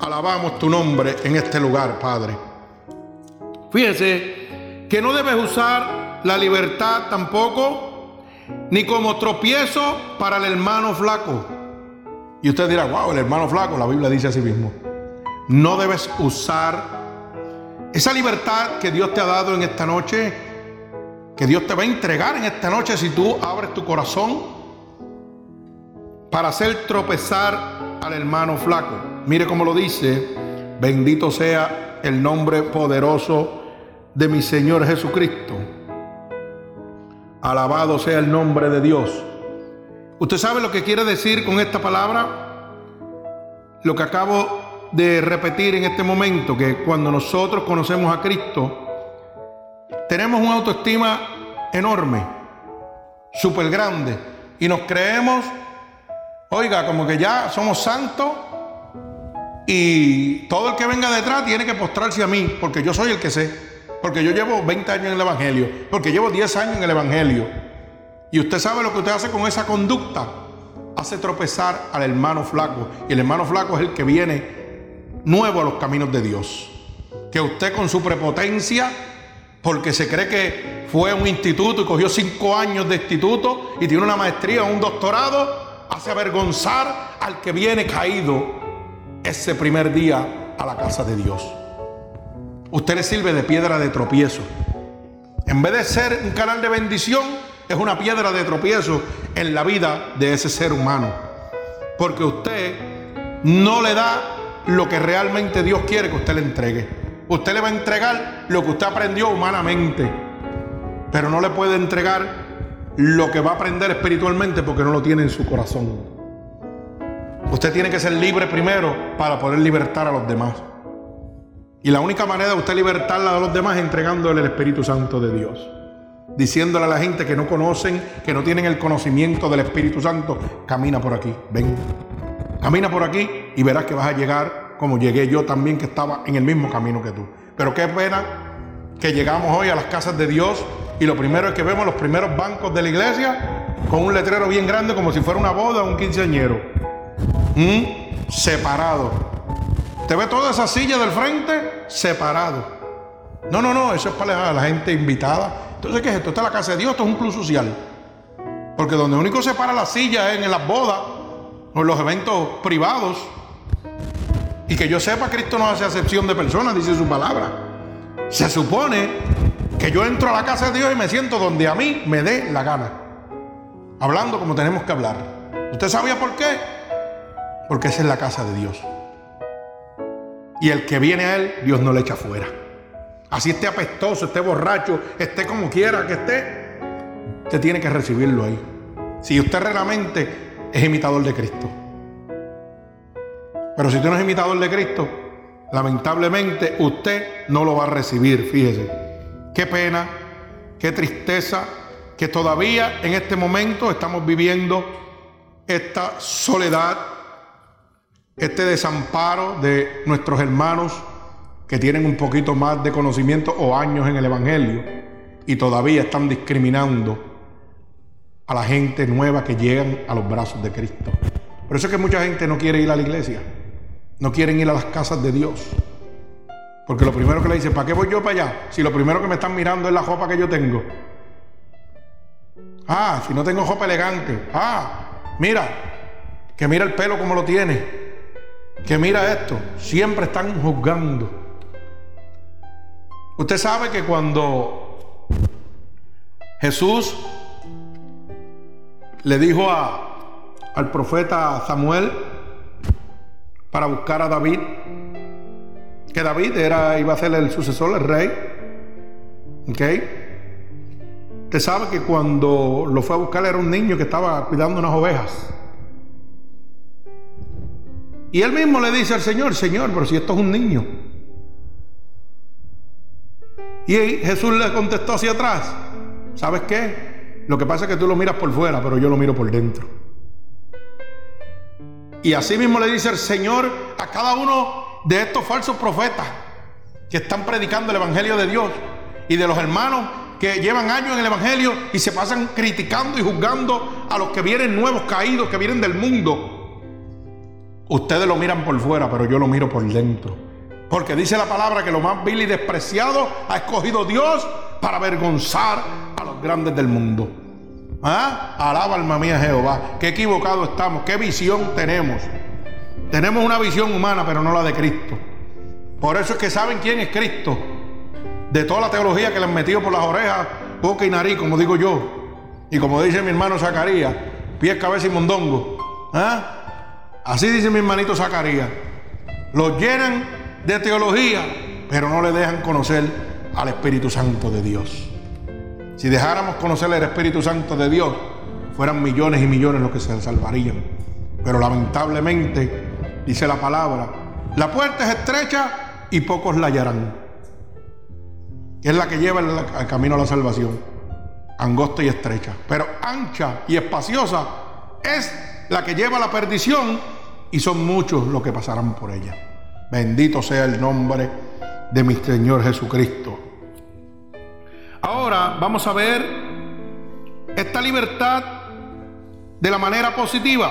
Alabamos tu nombre en este lugar, Padre. Fíjese que no debes usar la libertad tampoco, ni como tropiezo para el hermano flaco. Y usted dirá, wow, el hermano flaco, la Biblia dice así mismo. No debes usar esa libertad que Dios te ha dado en esta noche, que Dios te va a entregar en esta noche si tú abres tu corazón para hacer tropezar al hermano flaco. Mire cómo lo dice, bendito sea el nombre poderoso de mi Señor Jesucristo. Alabado sea el nombre de Dios. ¿Usted sabe lo que quiere decir con esta palabra? Lo que acabo de repetir en este momento que cuando nosotros conocemos a Cristo, tenemos una autoestima enorme, súper grande, y nos creemos, oiga, como que ya somos santos y todo el que venga detrás tiene que postrarse a mí, porque yo soy el que sé, porque yo llevo 20 años en el Evangelio, porque llevo 10 años en el Evangelio. Y usted sabe lo que usted hace con esa conducta. Hace tropezar al hermano flaco. Y el hermano flaco es el que viene nuevo a los caminos de Dios. Que usted con su prepotencia, porque se cree que fue un instituto y cogió cinco años de instituto y tiene una maestría o un doctorado, hace avergonzar al que viene caído ese primer día a la casa de Dios. Usted le sirve de piedra de tropiezo. En vez de ser un canal de bendición, es una piedra de tropiezo en la vida de ese ser humano. Porque usted no le da lo que realmente Dios quiere que usted le entregue. Usted le va a entregar lo que usted aprendió humanamente, pero no le puede entregar lo que va a aprender espiritualmente porque no lo tiene en su corazón. Usted tiene que ser libre primero para poder libertar a los demás. Y la única manera de usted libertarla a los demás es entregándole el Espíritu Santo de Dios. Diciéndole a la gente que no conocen, que no tienen el conocimiento del Espíritu Santo, camina por aquí, ven. Camina por aquí y verás que vas a llegar como llegué yo también, que estaba en el mismo camino que tú. Pero qué pena que llegamos hoy a las casas de Dios y lo primero es que vemos los primeros bancos de la iglesia con un letrero bien grande como si fuera una boda o un quinceañero. ¿Mm? Separado. ¿Te ve toda esa silla del frente? Separado. No, no, no, eso es para la gente invitada. Entonces, ¿qué es esto? Esta es la casa de Dios, esto es un club social. Porque donde único se para la silla es en las bodas o los eventos privados. Y que yo sepa, Cristo no hace acepción de personas, dice su palabra. Se supone que yo entro a la casa de Dios y me siento donde a mí me dé la gana. Hablando como tenemos que hablar. ¿Usted sabía por qué? Porque esa es la casa de Dios. Y el que viene a Él, Dios no le echa fuera. Así esté apestoso, esté borracho, esté como quiera que esté, usted tiene que recibirlo ahí. si usted realmente es imitador de Cristo. Pero si usted no es imitador de Cristo, lamentablemente usted no lo va a recibir, fíjese. Qué pena, qué tristeza que todavía en este momento estamos viviendo esta soledad, este desamparo de nuestros hermanos que tienen un poquito más de conocimiento o años en el Evangelio y todavía están discriminando a la gente nueva que llegan a los brazos de Cristo. Por eso es que mucha gente no quiere ir a la iglesia. No quieren ir a las casas de Dios. Porque lo primero que le dicen, ¿para qué voy yo para allá? Si lo primero que me están mirando es la ropa que yo tengo. Ah, si no tengo ropa elegante. Ah, mira, que mira el pelo como lo tiene. Que mira esto. Siempre están juzgando. Usted sabe que cuando Jesús le dijo a, al profeta Samuel, para buscar a David, que David era, iba a ser el sucesor, el rey. ¿Ok? Usted sabe que cuando lo fue a buscar era un niño que estaba cuidando unas ovejas. Y él mismo le dice al Señor, Señor, pero si esto es un niño. Y Jesús le contestó hacia atrás, ¿sabes qué? Lo que pasa es que tú lo miras por fuera, pero yo lo miro por dentro. Y así mismo le dice el Señor a cada uno de estos falsos profetas que están predicando el Evangelio de Dios y de los hermanos que llevan años en el Evangelio y se pasan criticando y juzgando a los que vienen nuevos caídos, que vienen del mundo. Ustedes lo miran por fuera, pero yo lo miro por dentro. Porque dice la palabra que lo más vil y despreciado ha escogido Dios para avergonzar a los grandes del mundo. ¿Ah? Alaba alma mía Jehová. Qué equivocado estamos, qué visión tenemos. Tenemos una visión humana, pero no la de Cristo. Por eso es que saben quién es Cristo. De toda la teología que le han metido por las orejas, boca y nariz, como digo yo. Y como dice mi hermano Zacarías, pies, cabeza y mondongo. ¿Ah? Así dice mi hermanito Zacarías. Los llenan de teología, pero no le dejan conocer al Espíritu Santo de Dios. Si dejáramos conocer el Espíritu Santo de Dios, fueran millones y millones los que se salvarían. Pero lamentablemente, dice la palabra, la puerta es estrecha y pocos la hallarán. es la que lleva al camino a la salvación. Angosta y estrecha. Pero ancha y espaciosa es la que lleva a la perdición y son muchos los que pasarán por ella. Bendito sea el nombre de mi Señor Jesucristo. Ahora vamos a ver esta libertad de la manera positiva.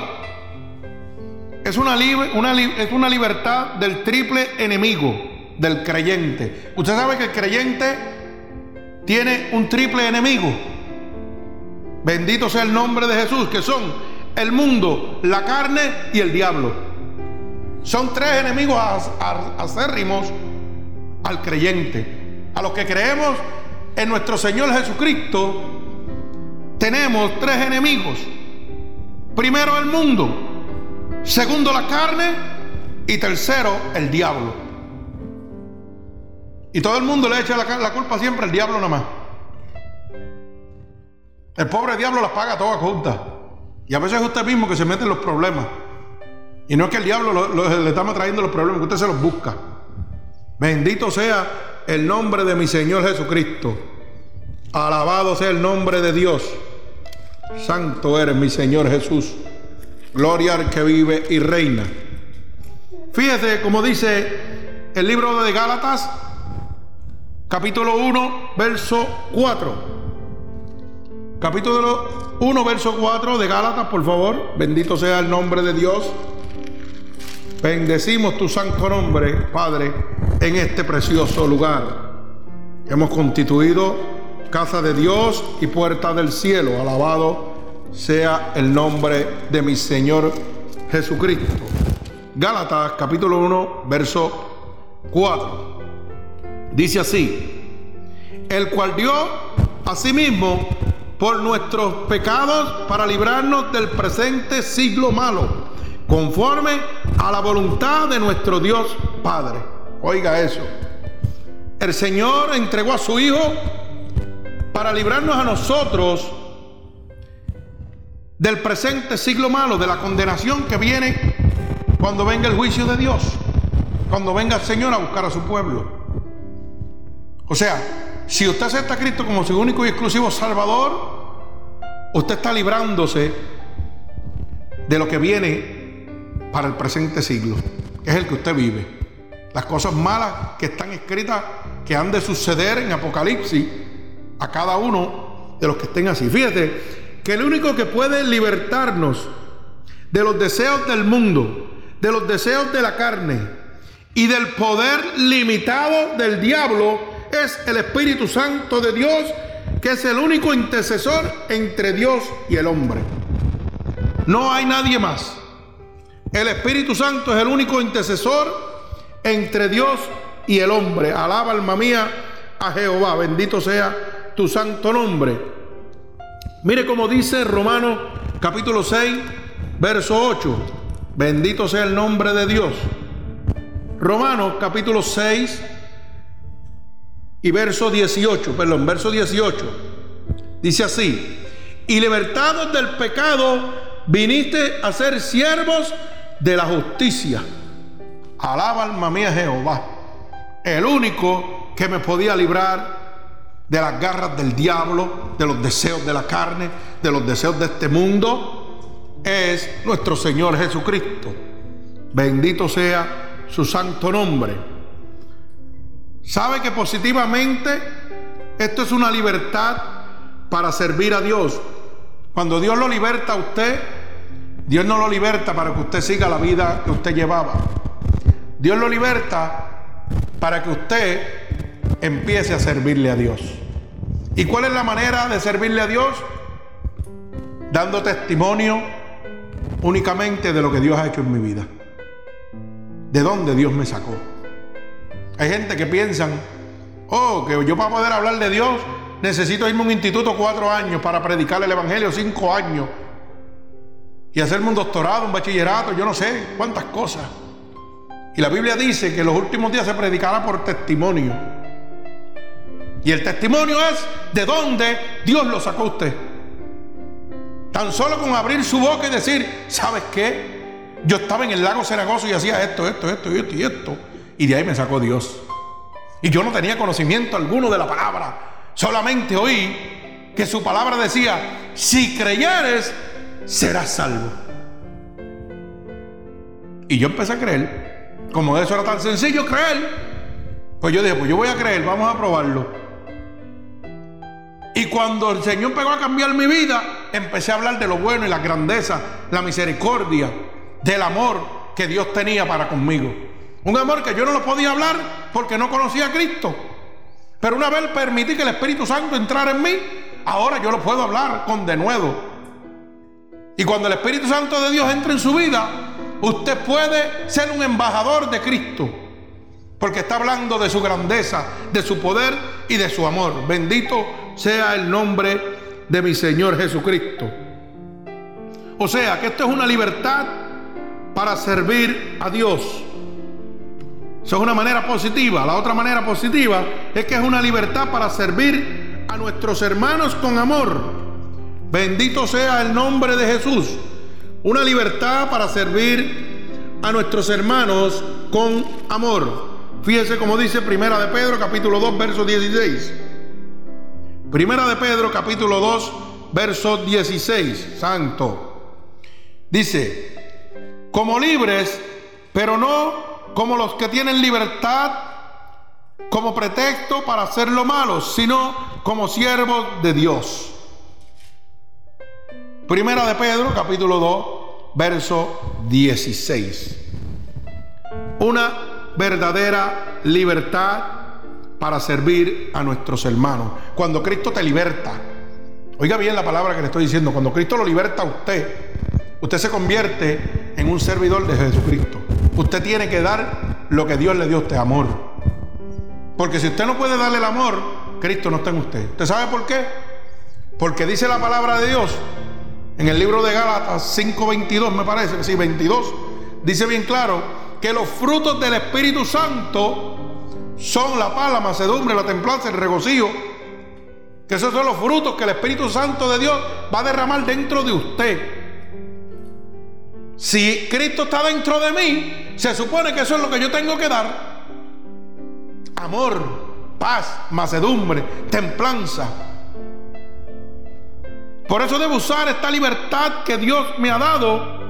Es una, es una libertad del triple enemigo del creyente. Usted sabe que el creyente tiene un triple enemigo. Bendito sea el nombre de Jesús, que son el mundo, la carne y el diablo. Son tres enemigos acérrimos al creyente. A los que creemos en nuestro Señor Jesucristo tenemos tres enemigos. Primero el mundo, segundo la carne y tercero el diablo. Y todo el mundo le echa la, culpa siempre al diablo nada más. El pobre diablo las paga todas juntas. Y a veces es usted mismo que se mete en los problemas. Y no es que el diablo le está trayendo los problemas, que usted se los busca. Bendito sea el nombre de mi Señor Jesucristo. Alabado sea el nombre de Dios. Santo eres mi Señor Jesús. Gloria al que vive y reina. Fíjese como dice el libro de Gálatas, capítulo 1, verso 4. Capítulo 1, verso 4 de Gálatas, por favor. Bendito sea el nombre de Dios. Bendecimos tu santo nombre, Padre, en este precioso lugar. Hemos constituido casa de Dios y puerta del cielo. Alabado sea el nombre de mi Señor Jesucristo. Gálatas capítulo 1, verso 4. Dice así, el cual dio a sí mismo por nuestros pecados para librarnos del presente siglo malo conforme a la voluntad de nuestro Dios Padre. Oiga eso. El Señor entregó a su Hijo para librarnos a nosotros del presente siglo malo, de la condenación que viene cuando venga el juicio de Dios, cuando venga el Señor a buscar a su pueblo. O sea, si usted acepta a Cristo como su único y exclusivo Salvador, usted está librándose de lo que viene para el presente siglo, que es el que usted vive. Las cosas malas que están escritas, que han de suceder en Apocalipsis a cada uno de los que estén así. Fíjate que el único que puede libertarnos de los deseos del mundo, de los deseos de la carne y del poder limitado del diablo es el Espíritu Santo de Dios, que es el único intercesor entre Dios y el hombre. No hay nadie más. El Espíritu Santo es el único intercesor entre Dios y el hombre. Alaba alma mía a Jehová. Bendito sea tu santo nombre. Mire cómo dice Romanos capítulo 6, verso 8. Bendito sea el nombre de Dios. Romanos capítulo 6 y verso 18, perdón, verso 18. Dice así, y libertados del pecado viniste a ser siervos de la justicia. Alaba alma mía Jehová, el único que me podía librar de las garras del diablo, de los deseos de la carne, de los deseos de este mundo, es nuestro Señor Jesucristo. Bendito sea su santo nombre. ¿Sabe que positivamente esto es una libertad para servir a Dios? Cuando Dios lo liberta a usted, Dios no lo liberta para que usted siga la vida que usted llevaba. Dios lo liberta para que usted empiece a servirle a Dios. ¿Y cuál es la manera de servirle a Dios? Dando testimonio únicamente de lo que Dios ha hecho en mi vida. De dónde Dios me sacó. Hay gente que piensan, oh, que yo para poder hablar de Dios necesito irme a un instituto cuatro años para predicar el Evangelio cinco años y hacerme un doctorado, un bachillerato, yo no sé cuántas cosas. Y la Biblia dice que los últimos días se predicará por testimonio. Y el testimonio es de dónde Dios lo sacó a usted. Tan solo con abrir su boca y decir, ¿sabes qué? Yo estaba en el lago Cenagoso y hacía esto, esto, esto y esto y esto. Y de ahí me sacó Dios. Y yo no tenía conocimiento alguno de la palabra. Solamente oí que su palabra decía, si creyeres, serás salvo. Y yo empecé a creer. Como eso era tan sencillo creer, pues yo dije, pues yo voy a creer, vamos a probarlo. Y cuando el Señor pegó a cambiar mi vida, empecé a hablar de lo bueno y la grandeza, la misericordia, del amor que Dios tenía para conmigo. Un amor que yo no lo podía hablar porque no conocía a Cristo. Pero una vez permití que el Espíritu Santo entrara en mí, ahora yo lo puedo hablar con denuedo. Y cuando el Espíritu Santo de Dios entra en su vida, usted puede ser un embajador de Cristo. Porque está hablando de su grandeza, de su poder y de su amor. Bendito sea el nombre de mi Señor Jesucristo. O sea que esto es una libertad para servir a Dios. Eso es una manera positiva. La otra manera positiva es que es una libertad para servir a nuestros hermanos con amor. Bendito sea el nombre de Jesús. Una libertad para servir a nuestros hermanos con amor. Fíjese como dice Primera de Pedro capítulo 2 verso 16. Primera de Pedro capítulo 2 verso 16. Santo. Dice, como libres, pero no como los que tienen libertad como pretexto para hacer lo malo, sino como siervos de Dios. Primera de Pedro, capítulo 2, verso 16. Una verdadera libertad para servir a nuestros hermanos. Cuando Cristo te liberta, oiga bien la palabra que le estoy diciendo, cuando Cristo lo liberta a usted, usted se convierte un servidor de Jesucristo. Usted tiene que dar lo que Dios le dio a usted, amor. Porque si usted no puede darle el amor, Cristo no está en usted. ¿Usted sabe por qué? Porque dice la palabra de Dios en el libro de Gálatas 5:22, me parece, sí, 22, dice bien claro que los frutos del Espíritu Santo son la paz, la macedumbre, la templanza, el regocijo, Que esos son los frutos que el Espíritu Santo de Dios va a derramar dentro de usted. Si Cristo está dentro de mí, se supone que eso es lo que yo tengo que dar. Amor, paz, macedumbre, templanza. Por eso debo usar esta libertad que Dios me ha dado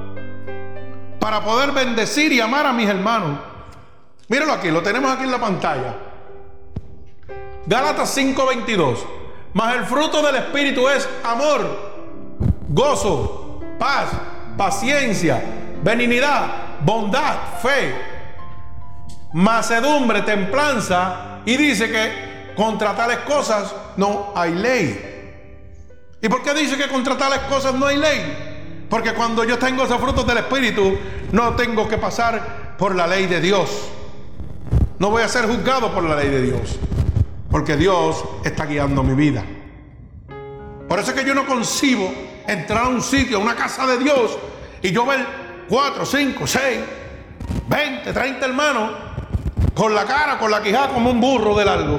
para poder bendecir y amar a mis hermanos. Míralo aquí, lo tenemos aquí en la pantalla. Gálatas 5:22. Mas el fruto del Espíritu es amor, gozo, paz, paciencia, benignidad, bondad, fe, macedumbre, templanza. Y dice que contra tales cosas no hay ley. ¿Y por qué dice que contra tales cosas no hay ley? Porque cuando yo tengo esos frutos del Espíritu, no tengo que pasar por la ley de Dios. No voy a ser juzgado por la ley de Dios. Porque Dios está guiando mi vida. Por eso es que yo no concibo entrar a un sitio, a una casa de Dios, y yo ver cuatro, cinco, seis, veinte, treinta hermanos con la cara, con la quijada como un burro de largo.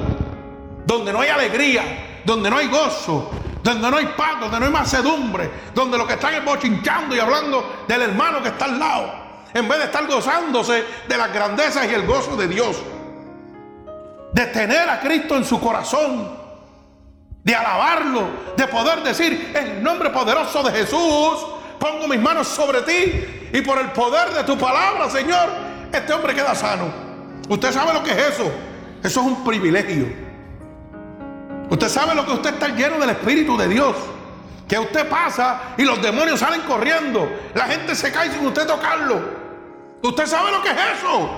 Donde no hay alegría, donde no hay gozo, donde no hay paz, donde no hay macedumbre, donde lo que están es bochinchando y hablando del hermano que está al lado, en vez de estar gozándose de las grandezas y el gozo de Dios de tener a Cristo en su corazón, de alabarlo, de poder decir, en el nombre poderoso de Jesús, pongo mis manos sobre ti y por el poder de tu palabra, Señor, este hombre queda sano. Usted sabe lo que es eso. Eso es un privilegio. Usted sabe lo que usted está lleno del Espíritu de Dios. Que usted pasa y los demonios salen corriendo. La gente se cae sin usted tocarlo. Usted sabe lo que es eso.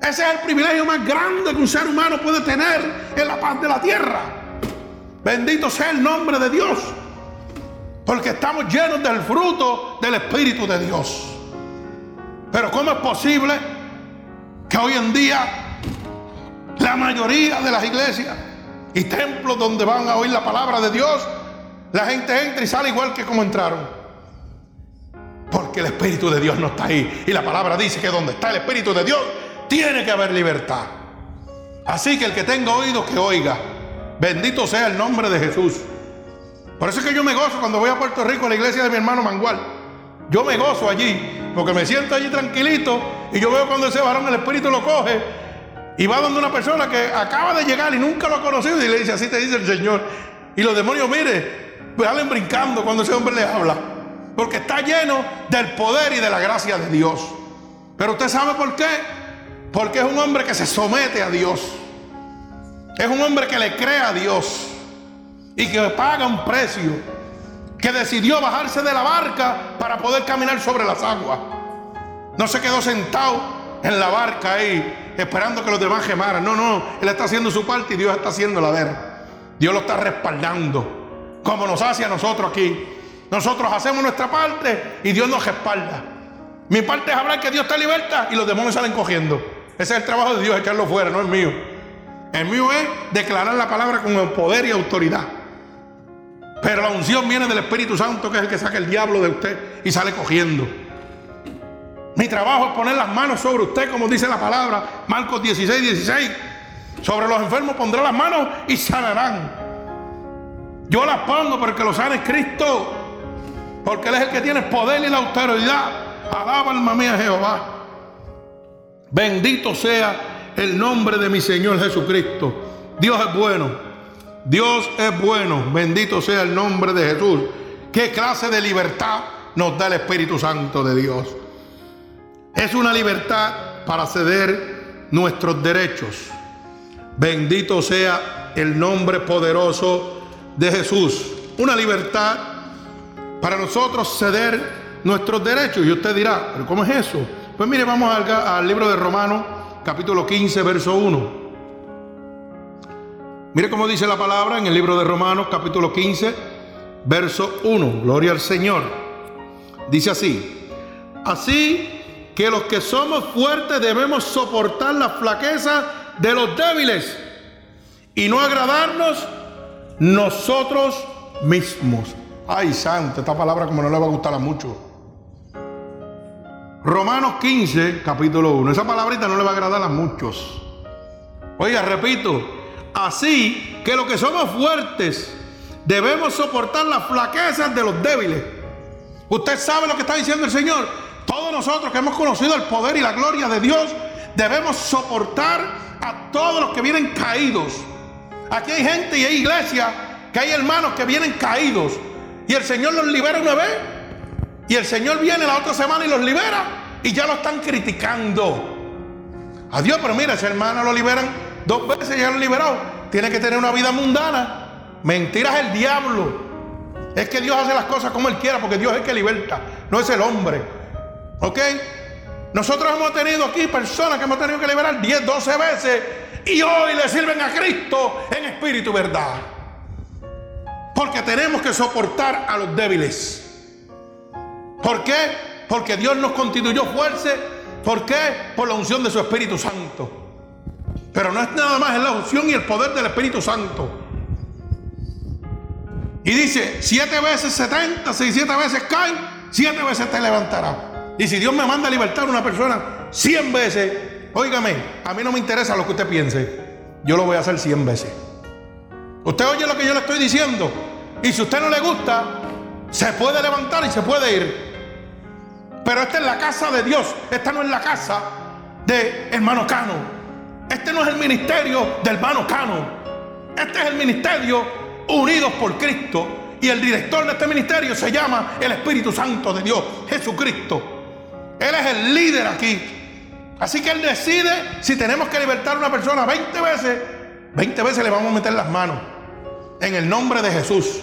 Ese es el privilegio más grande que un ser humano puede tener en la paz de la tierra. Bendito sea el nombre de Dios. Porque estamos llenos del fruto del Espíritu de Dios. Pero ¿cómo es posible que hoy en día la mayoría de las iglesias y templos donde van a oír la palabra de Dios, la gente entra y sale igual que como entraron? Porque el Espíritu de Dios no está ahí. Y la palabra dice que donde está el Espíritu de Dios, tiene que haber libertad. Así que el que tenga oídos que oiga. Bendito sea el nombre de Jesús. Por eso es que yo me gozo cuando voy a Puerto Rico a la iglesia de mi hermano Mangual. Yo me gozo allí, porque me siento allí tranquilito y yo veo cuando ese varón el Espíritu lo coge y va donde una persona que acaba de llegar y nunca lo ha conocido y le dice, así te dice el Señor. Y los demonios, mire, pues salen brincando cuando ese hombre le habla, porque está lleno del poder y de la gracia de Dios. Pero usted sabe por qué? Porque es un hombre que se somete a Dios. Es un hombre que le cree a Dios y que paga un precio. Que decidió bajarse de la barca para poder caminar sobre las aguas. No se quedó sentado en la barca ahí esperando que los demás gemaran. No, no, él está haciendo su parte y Dios está haciendo la él. Dios lo está respaldando. Como nos hace a nosotros aquí. Nosotros hacemos nuestra parte y Dios nos respalda. Mi parte es hablar que Dios está libertad y los demonios salen cogiendo. Ese es el trabajo de Dios, echarlo fuera, no es mío. El mío es declarar la palabra con poder y autoridad. Pero la unción viene del Espíritu Santo, que es el que saca el diablo de usted y sale cogiendo. Mi trabajo es poner las manos sobre usted, como dice la palabra, Marcos 16, 16. Sobre los enfermos pondré las manos y sanarán. Yo las pongo porque lo sane Cristo. Porque Él es el que tiene el poder y la autoridad. Alaba alma mía Jehová. Bendito sea el nombre de mi Señor Jesucristo. Dios es bueno. Dios es bueno. Bendito sea el nombre de Jesús. ¿Qué clase de libertad nos da el Espíritu Santo de Dios? Es una libertad para ceder nuestros derechos. Bendito sea el nombre poderoso de Jesús. Una libertad para nosotros ceder nuestros derechos. Y usted dirá, ¿pero cómo es eso? Pues mire, vamos al, libro de Romanos, capítulo 15, verso 1. Mire cómo dice la palabra en el libro de Romanos, capítulo 15, verso 1. Gloria al Señor. Dice así. Así que los que somos fuertes debemos soportar la flaqueza de los débiles y no agradarnos nosotros mismos. Ay, santo, esta palabra como no le va a gustar a muchos. Romanos 15, capítulo 1. Esa palabrita no le va a agradar a muchos. Oiga, repito, Así que los que somos fuertes debemos soportar las flaquezas de los débiles. Usted sabe lo que está diciendo el Señor. Todos nosotros que hemos conocido el poder y la gloria de Dios debemos soportar a todos los que vienen caídos. Aquí hay gente y hay iglesia que hay hermanos que vienen caídos y el Señor los libera una vez y el Señor viene la otra semana y los libera y ya lo están criticando. Adiós, pero mira, ese hermano lo liberan dos veces ya lo han liberado. Tiene que tener una vida mundana. Mentiras el diablo. Es que Dios hace las cosas como Él quiera, porque Dios es el que liberta, no es el hombre. ¿Ok? Nosotros hemos tenido aquí personas que hemos tenido que liberar 10, 12 veces y hoy le sirven a Cristo en espíritu y verdad. Porque tenemos que soportar a los débiles. ¿Por qué? Porque Dios nos constituyó fuerza. ¿Por qué? Por la unción de su Espíritu Santo. Pero no es nada más, es la unción y el poder del Espíritu Santo. Y dice, siete veces setenta, si siete veces cae, siete veces te levantará. Y si Dios me manda a libertar a una persona cien veces, óigame, a mí no me interesa lo que usted piense. Yo lo voy a hacer cien veces. Usted oye lo que yo le estoy diciendo. Y si a usted no le gusta, se puede levantar y se puede ir. Pero esta es la casa de Dios. Esta no es la casa de hermano Cano. Este no es el ministerio del hermano Cano. Este es el ministerio unidos por Cristo. Y el director de este ministerio se llama el Espíritu Santo de Dios, Jesucristo. Él es el líder aquí. Así que Él decide si tenemos que libertar a una persona 20 veces, 20 veces le vamos a meter las manos. En el nombre de Jesús.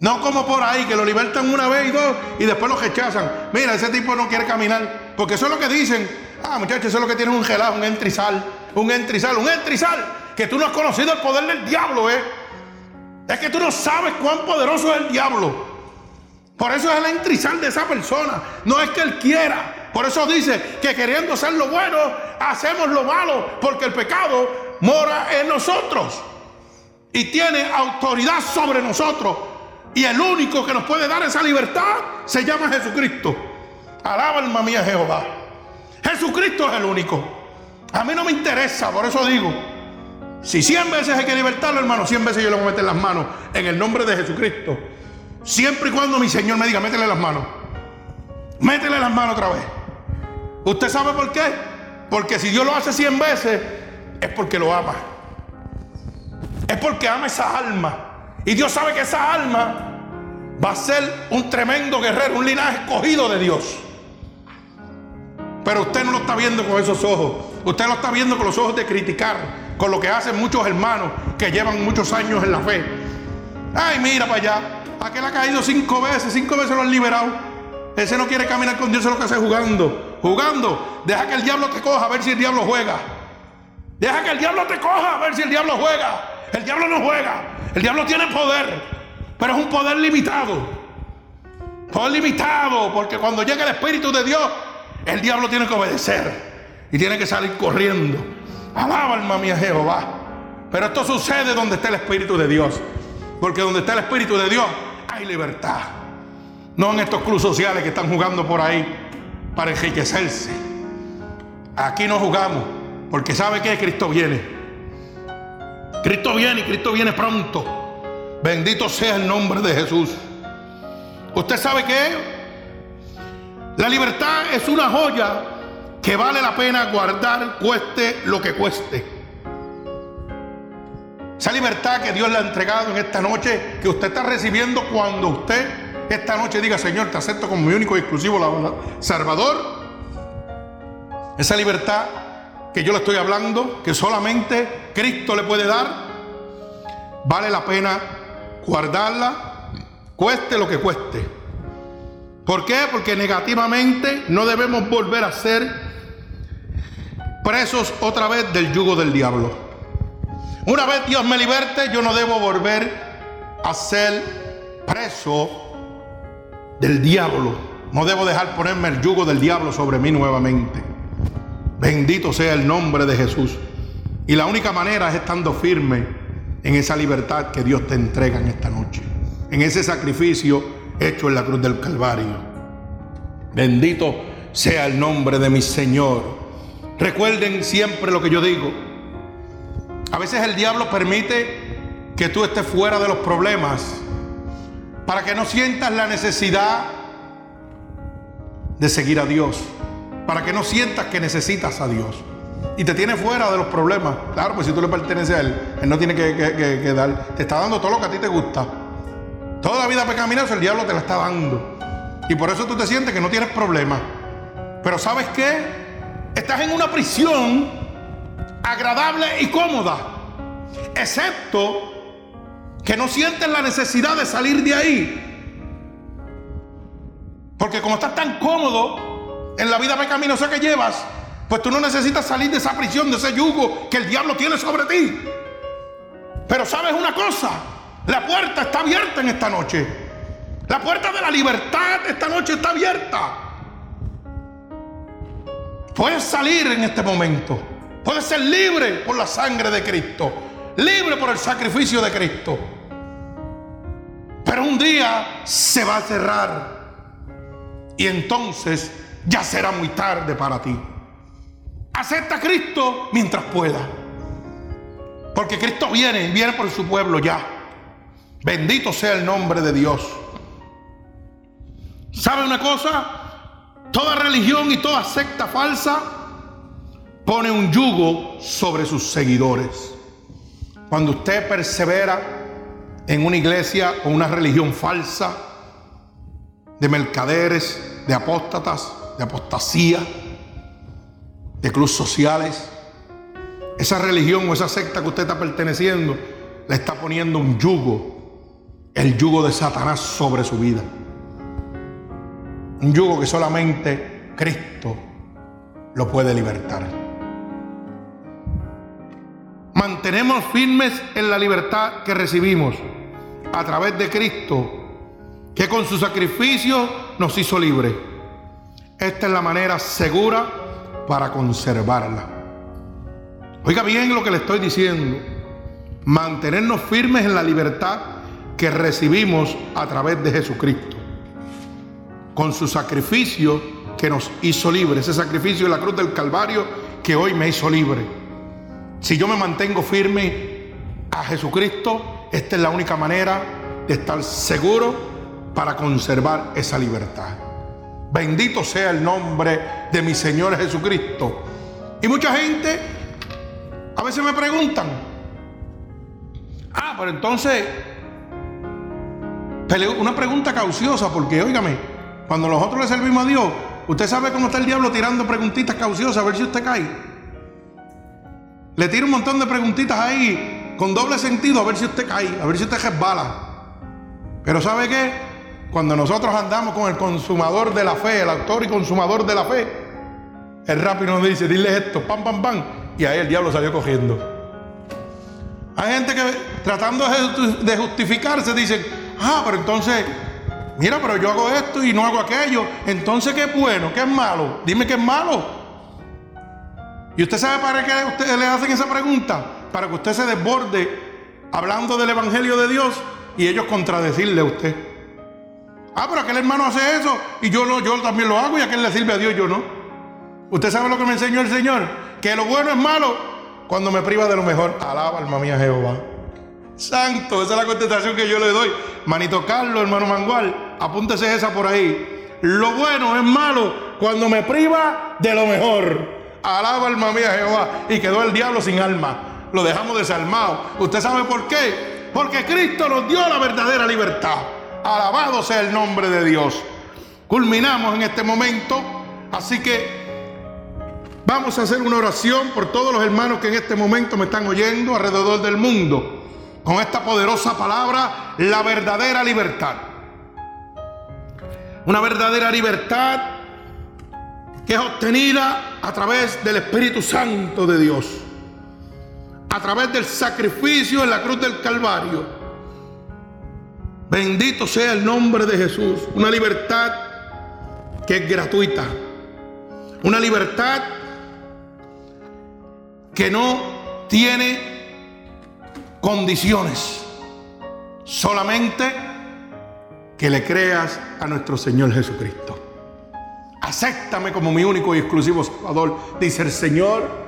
No como por ahí, que lo libertan una vez y dos y después lo rechazan. Mira, ese tipo no quiere caminar. Porque eso es lo que dicen. Ah, muchachos, eso es lo que tiene un gelado, un entrizal. Un entrizal, un entrizal. Que tú no has conocido el poder del diablo, ¿eh? Es que tú no sabes cuán poderoso es el diablo. Por eso es el entrizal de esa persona. No es que él quiera. Por eso dice que queriendo hacer lo bueno, hacemos lo malo. Porque el pecado mora en nosotros. Y tiene autoridad sobre nosotros. Y el único que nos puede dar esa libertad se llama Jesucristo. Alaba alma mía Jehová. Jesucristo es el único. A mí no me interesa, por eso digo. Si cien veces hay que libertarlo, hermano, cien veces yo le voy a meter las manos en el nombre de Jesucristo. Siempre y cuando mi Señor me diga, métele las manos. Métele las manos otra vez. ¿Usted sabe por qué? Porque si Dios lo hace cien veces, es porque lo ama. Es porque ama esa alma. Y Dios sabe que esa alma va a ser un tremendo guerrero, un linaje escogido de Dios. Pero usted no lo está viendo con esos ojos. Usted lo está viendo con los ojos de criticar, con lo que hacen muchos hermanos que llevan muchos años en la fe. Ay, mira para allá. Aquel ha caído cinco veces, cinco veces lo han liberado. Ese no quiere caminar con Dios, es lo que hace jugando. Jugando. Deja que el diablo te coja a ver si el diablo juega. Deja que el diablo te coja a ver si el diablo juega. El diablo no juega. El diablo tiene poder. Pero es un poder limitado. Poder limitado. Porque cuando llega el Espíritu de Dios, el diablo tiene que obedecer. Y tiene que salir corriendo. Alaba alma mía Jehová. Pero esto sucede donde está el Espíritu de Dios. Porque donde está el Espíritu de Dios hay libertad. No en estos clubes sociales que están jugando por ahí para enriquecerse. Aquí no jugamos. Porque sabe que Cristo viene. Cristo viene y Cristo viene pronto. Bendito sea el nombre de Jesús. ¿Usted sabe qué? La libertad es una joya que vale la pena guardar, cueste lo que cueste. Esa libertad que Dios le ha entregado en esta noche, que usted está recibiendo cuando usted esta noche diga, Señor, te acepto como mi único y exclusivo Salvador. Esa libertad que yo le estoy hablando, que solamente Cristo le puede dar, vale la pena guardarla, cueste lo que cueste. ¿Por qué? Porque negativamente no debemos volver a ser presos otra vez del yugo del diablo. Una vez Dios me liberte, yo no debo volver a ser preso del diablo. No debo dejar ponerme el yugo del diablo sobre mí nuevamente. Bendito sea el nombre de Jesús. Y la única manera es estando firme en esa libertad que Dios te entrega en esta noche. En ese sacrificio hecho en la cruz del Calvario. Bendito sea el nombre de mi Señor. Recuerden siempre lo que yo digo. A veces el diablo permite que tú estés fuera de los problemas para que no sientas la necesidad de seguir a Dios, para que no sientas que necesitas a Dios. Y te tiene fuera de los problemas. Claro, pues si tú le perteneces a Él, Él no tiene que, dar. Te está dando todo lo que a ti te gusta. Toda la vida pecaminosa el diablo te la está dando. Y por eso tú te sientes que no tienes problemas. Pero ¿sabes qué? Estás en una prisión agradable y cómoda. Excepto que no sientes la necesidad de salir de ahí. Porque como estás tan cómodo en la vida pecaminosa que llevas, pues tú no necesitas salir de esa prisión, de ese yugo que el diablo tiene sobre ti. Pero sabes una cosa, la puerta está abierta en esta noche. La puerta de la libertad esta noche está abierta. Puedes salir en este momento. Puedes ser libre por la sangre de Cristo. Libre por el sacrificio de Cristo. Pero un día se va a cerrar. Y entonces ya será muy tarde para ti. Acepta a Cristo mientras pueda. Porque Cristo viene, viene por su pueblo ya. Bendito sea el nombre de Dios. ¿Sabe una cosa? Toda religión y toda secta falsa pone un yugo sobre sus seguidores. Cuando usted persevera en una iglesia o una religión falsa, de mercaderes, de apóstatas, de apostasía, de clubes sociales. Esa religión o esa secta que usted está perteneciendo le está poniendo un yugo, el yugo de Satanás sobre su vida. Un yugo que solamente Cristo lo puede libertar. Mantenemos firmes en la libertad que recibimos a través de Cristo, que con su sacrificio nos hizo libres. Esta es la manera segura para conservarla. Oiga bien lo que le estoy diciendo. Mantenernos firmes en la libertad que recibimos a través de Jesucristo. Con su sacrificio que nos hizo libres. Ese sacrificio de la cruz del Calvario que hoy me hizo libre. Si yo me mantengo firme a Jesucristo, esta es la única manera de estar seguro para conservar esa libertad. Bendito sea el nombre de mi Señor Jesucristo. Y mucha gente a veces me preguntan, ah, pero entonces, una pregunta cauciosa, porque óigame, cuando nosotros le servimos a Dios, usted sabe cómo está el diablo tirando preguntitas cauciosas a ver si usted cae. Le tira un montón de preguntitas ahí con doble sentido a ver si usted cae, a ver si usted resbala. Pero ¿sabe qué? Cuando nosotros andamos con el consumador de la fe, el autor y consumador de la fe, el rápido nos dice, dile esto, pam, pam, pam, y ahí el diablo salió cogiendo. Hay gente que tratando de justificarse dice, ah, pero entonces, mira, pero yo hago esto y no hago aquello, entonces qué es bueno, qué es malo, dime qué es malo. Y usted sabe para qué ustedes le hacen esa pregunta, para que usted se desborde hablando del Evangelio de Dios y ellos contradecirle a usted. Ah, pero aquel hermano hace eso y yo, no, yo también lo hago y aquel le sirve a Dios, yo no. Usted sabe lo que me enseñó el Señor, que lo bueno es malo cuando me priva de lo mejor. Alaba alma mía Jehová. Santo, esa es la contestación que yo le doy. Manito Carlos, hermano Mangual, apúntese esa por ahí. Lo bueno es malo cuando me priva de lo mejor. Alaba alma mía Jehová. Y quedó el diablo sin alma. Lo dejamos desarmado. ¿Usted sabe por qué? Porque Cristo nos dio la verdadera libertad. Alabado sea el nombre de Dios. Culminamos en este momento, así que vamos a hacer una oración por todos los hermanos que en este momento me están oyendo alrededor del mundo, con esta poderosa palabra, la verdadera libertad. Una verdadera libertad que es obtenida a través del Espíritu Santo de Dios, a través del sacrificio en la cruz del Calvario Bendito sea el nombre de Jesús. Una libertad que es gratuita. Una libertad que no tiene condiciones. Solamente que le creas a nuestro Señor Jesucristo. Acéptame como mi único y exclusivo Salvador, dice el Señor.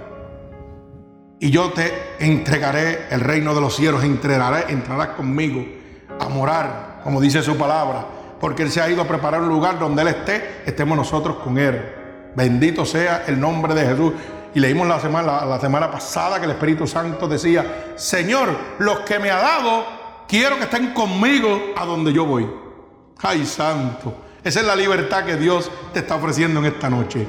y yo te entregaré el reino de los cielos, entrarás, entrarás conmigo a morar, como dice su palabra, porque Él se ha ido a preparar un lugar donde Él esté, estemos nosotros con Él. Bendito sea el nombre de Jesús. Y leímos la semana, la semana pasada que el Espíritu Santo decía, Señor, los que me ha dado, quiero que estén conmigo a donde yo voy. Ay, santo. Esa es la libertad que Dios te está ofreciendo en esta noche.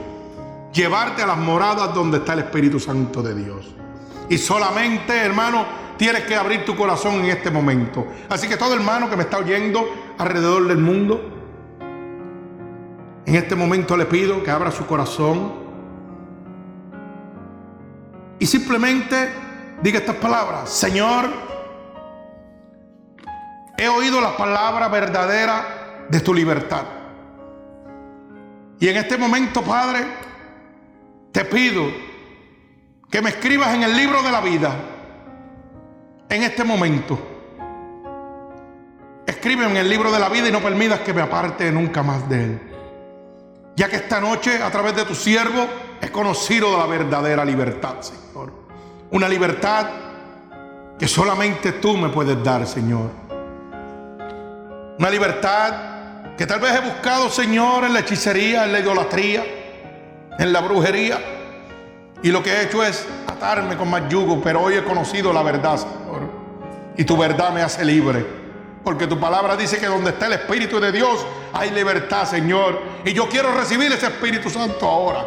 Llevarte a las moradas donde está el Espíritu Santo de Dios. Y solamente, hermano, tienes que abrir tu corazón en este momento. Así que todo hermano que me está oyendo alrededor del mundo, en este momento le pido que abra su corazón y simplemente diga estas palabras. Señor, he oído la palabra verdadera de tu libertad. Y en este momento, Padre, te pido que me escribas en el libro de la vida en este momento. Escríbeme en el libro de la vida y no permitas que me aparte nunca más de él. Ya que esta noche, a través de tu siervo, he conocido la verdadera libertad, Señor. Una libertad que solamente tú me puedes dar, Señor. Una libertad que tal vez he buscado, Señor, en la hechicería, en la idolatría, en la brujería. Y lo que he hecho es atarme con más yugo, pero hoy he conocido la verdad, Señor. Y tu verdad me hace libre. Porque tu palabra dice que donde está el Espíritu de Dios hay libertad, Señor. Y yo quiero recibir ese Espíritu Santo ahora.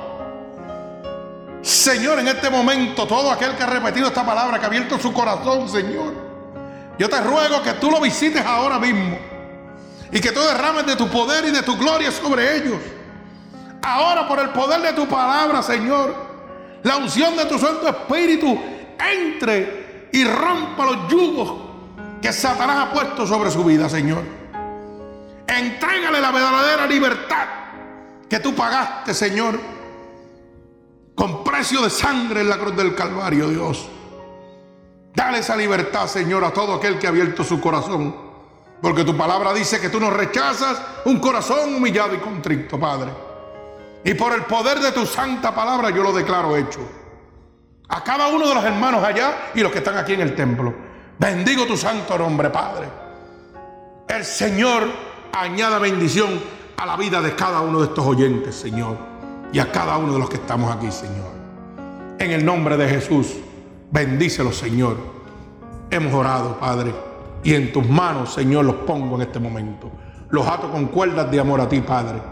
Señor, en este momento, todo aquel que ha repetido esta palabra, que ha abierto su corazón, Señor, yo te ruego que tú lo visites ahora mismo. Y que tú derrames de tu poder y de tu gloria sobre ellos. Ahora por el poder de tu palabra, Señor, la unción de tu Santo Espíritu entre y rompa los yugos que Satanás ha puesto sobre su vida, Señor. Entrégale la verdadera libertad que tú pagaste, Señor, con precio de sangre en la cruz del Calvario, Dios. Dale esa libertad, Señor, a todo aquel que ha abierto su corazón. Porque tu palabra dice que tú no rechazas un corazón humillado y contrito, Padre. Y por el poder de tu santa palabra yo lo declaro hecho. A cada uno de los hermanos allá y los que están aquí en el templo. Bendigo tu santo nombre, Padre. El Señor añada bendición a la vida de cada uno de estos oyentes, Señor. Y a cada uno de los que estamos aquí, Señor. En el nombre de Jesús, bendícelo, Señor. Hemos orado, Padre. Y en tus manos, Señor, los pongo en este momento. Los ato con cuerdas de amor a ti, Padre.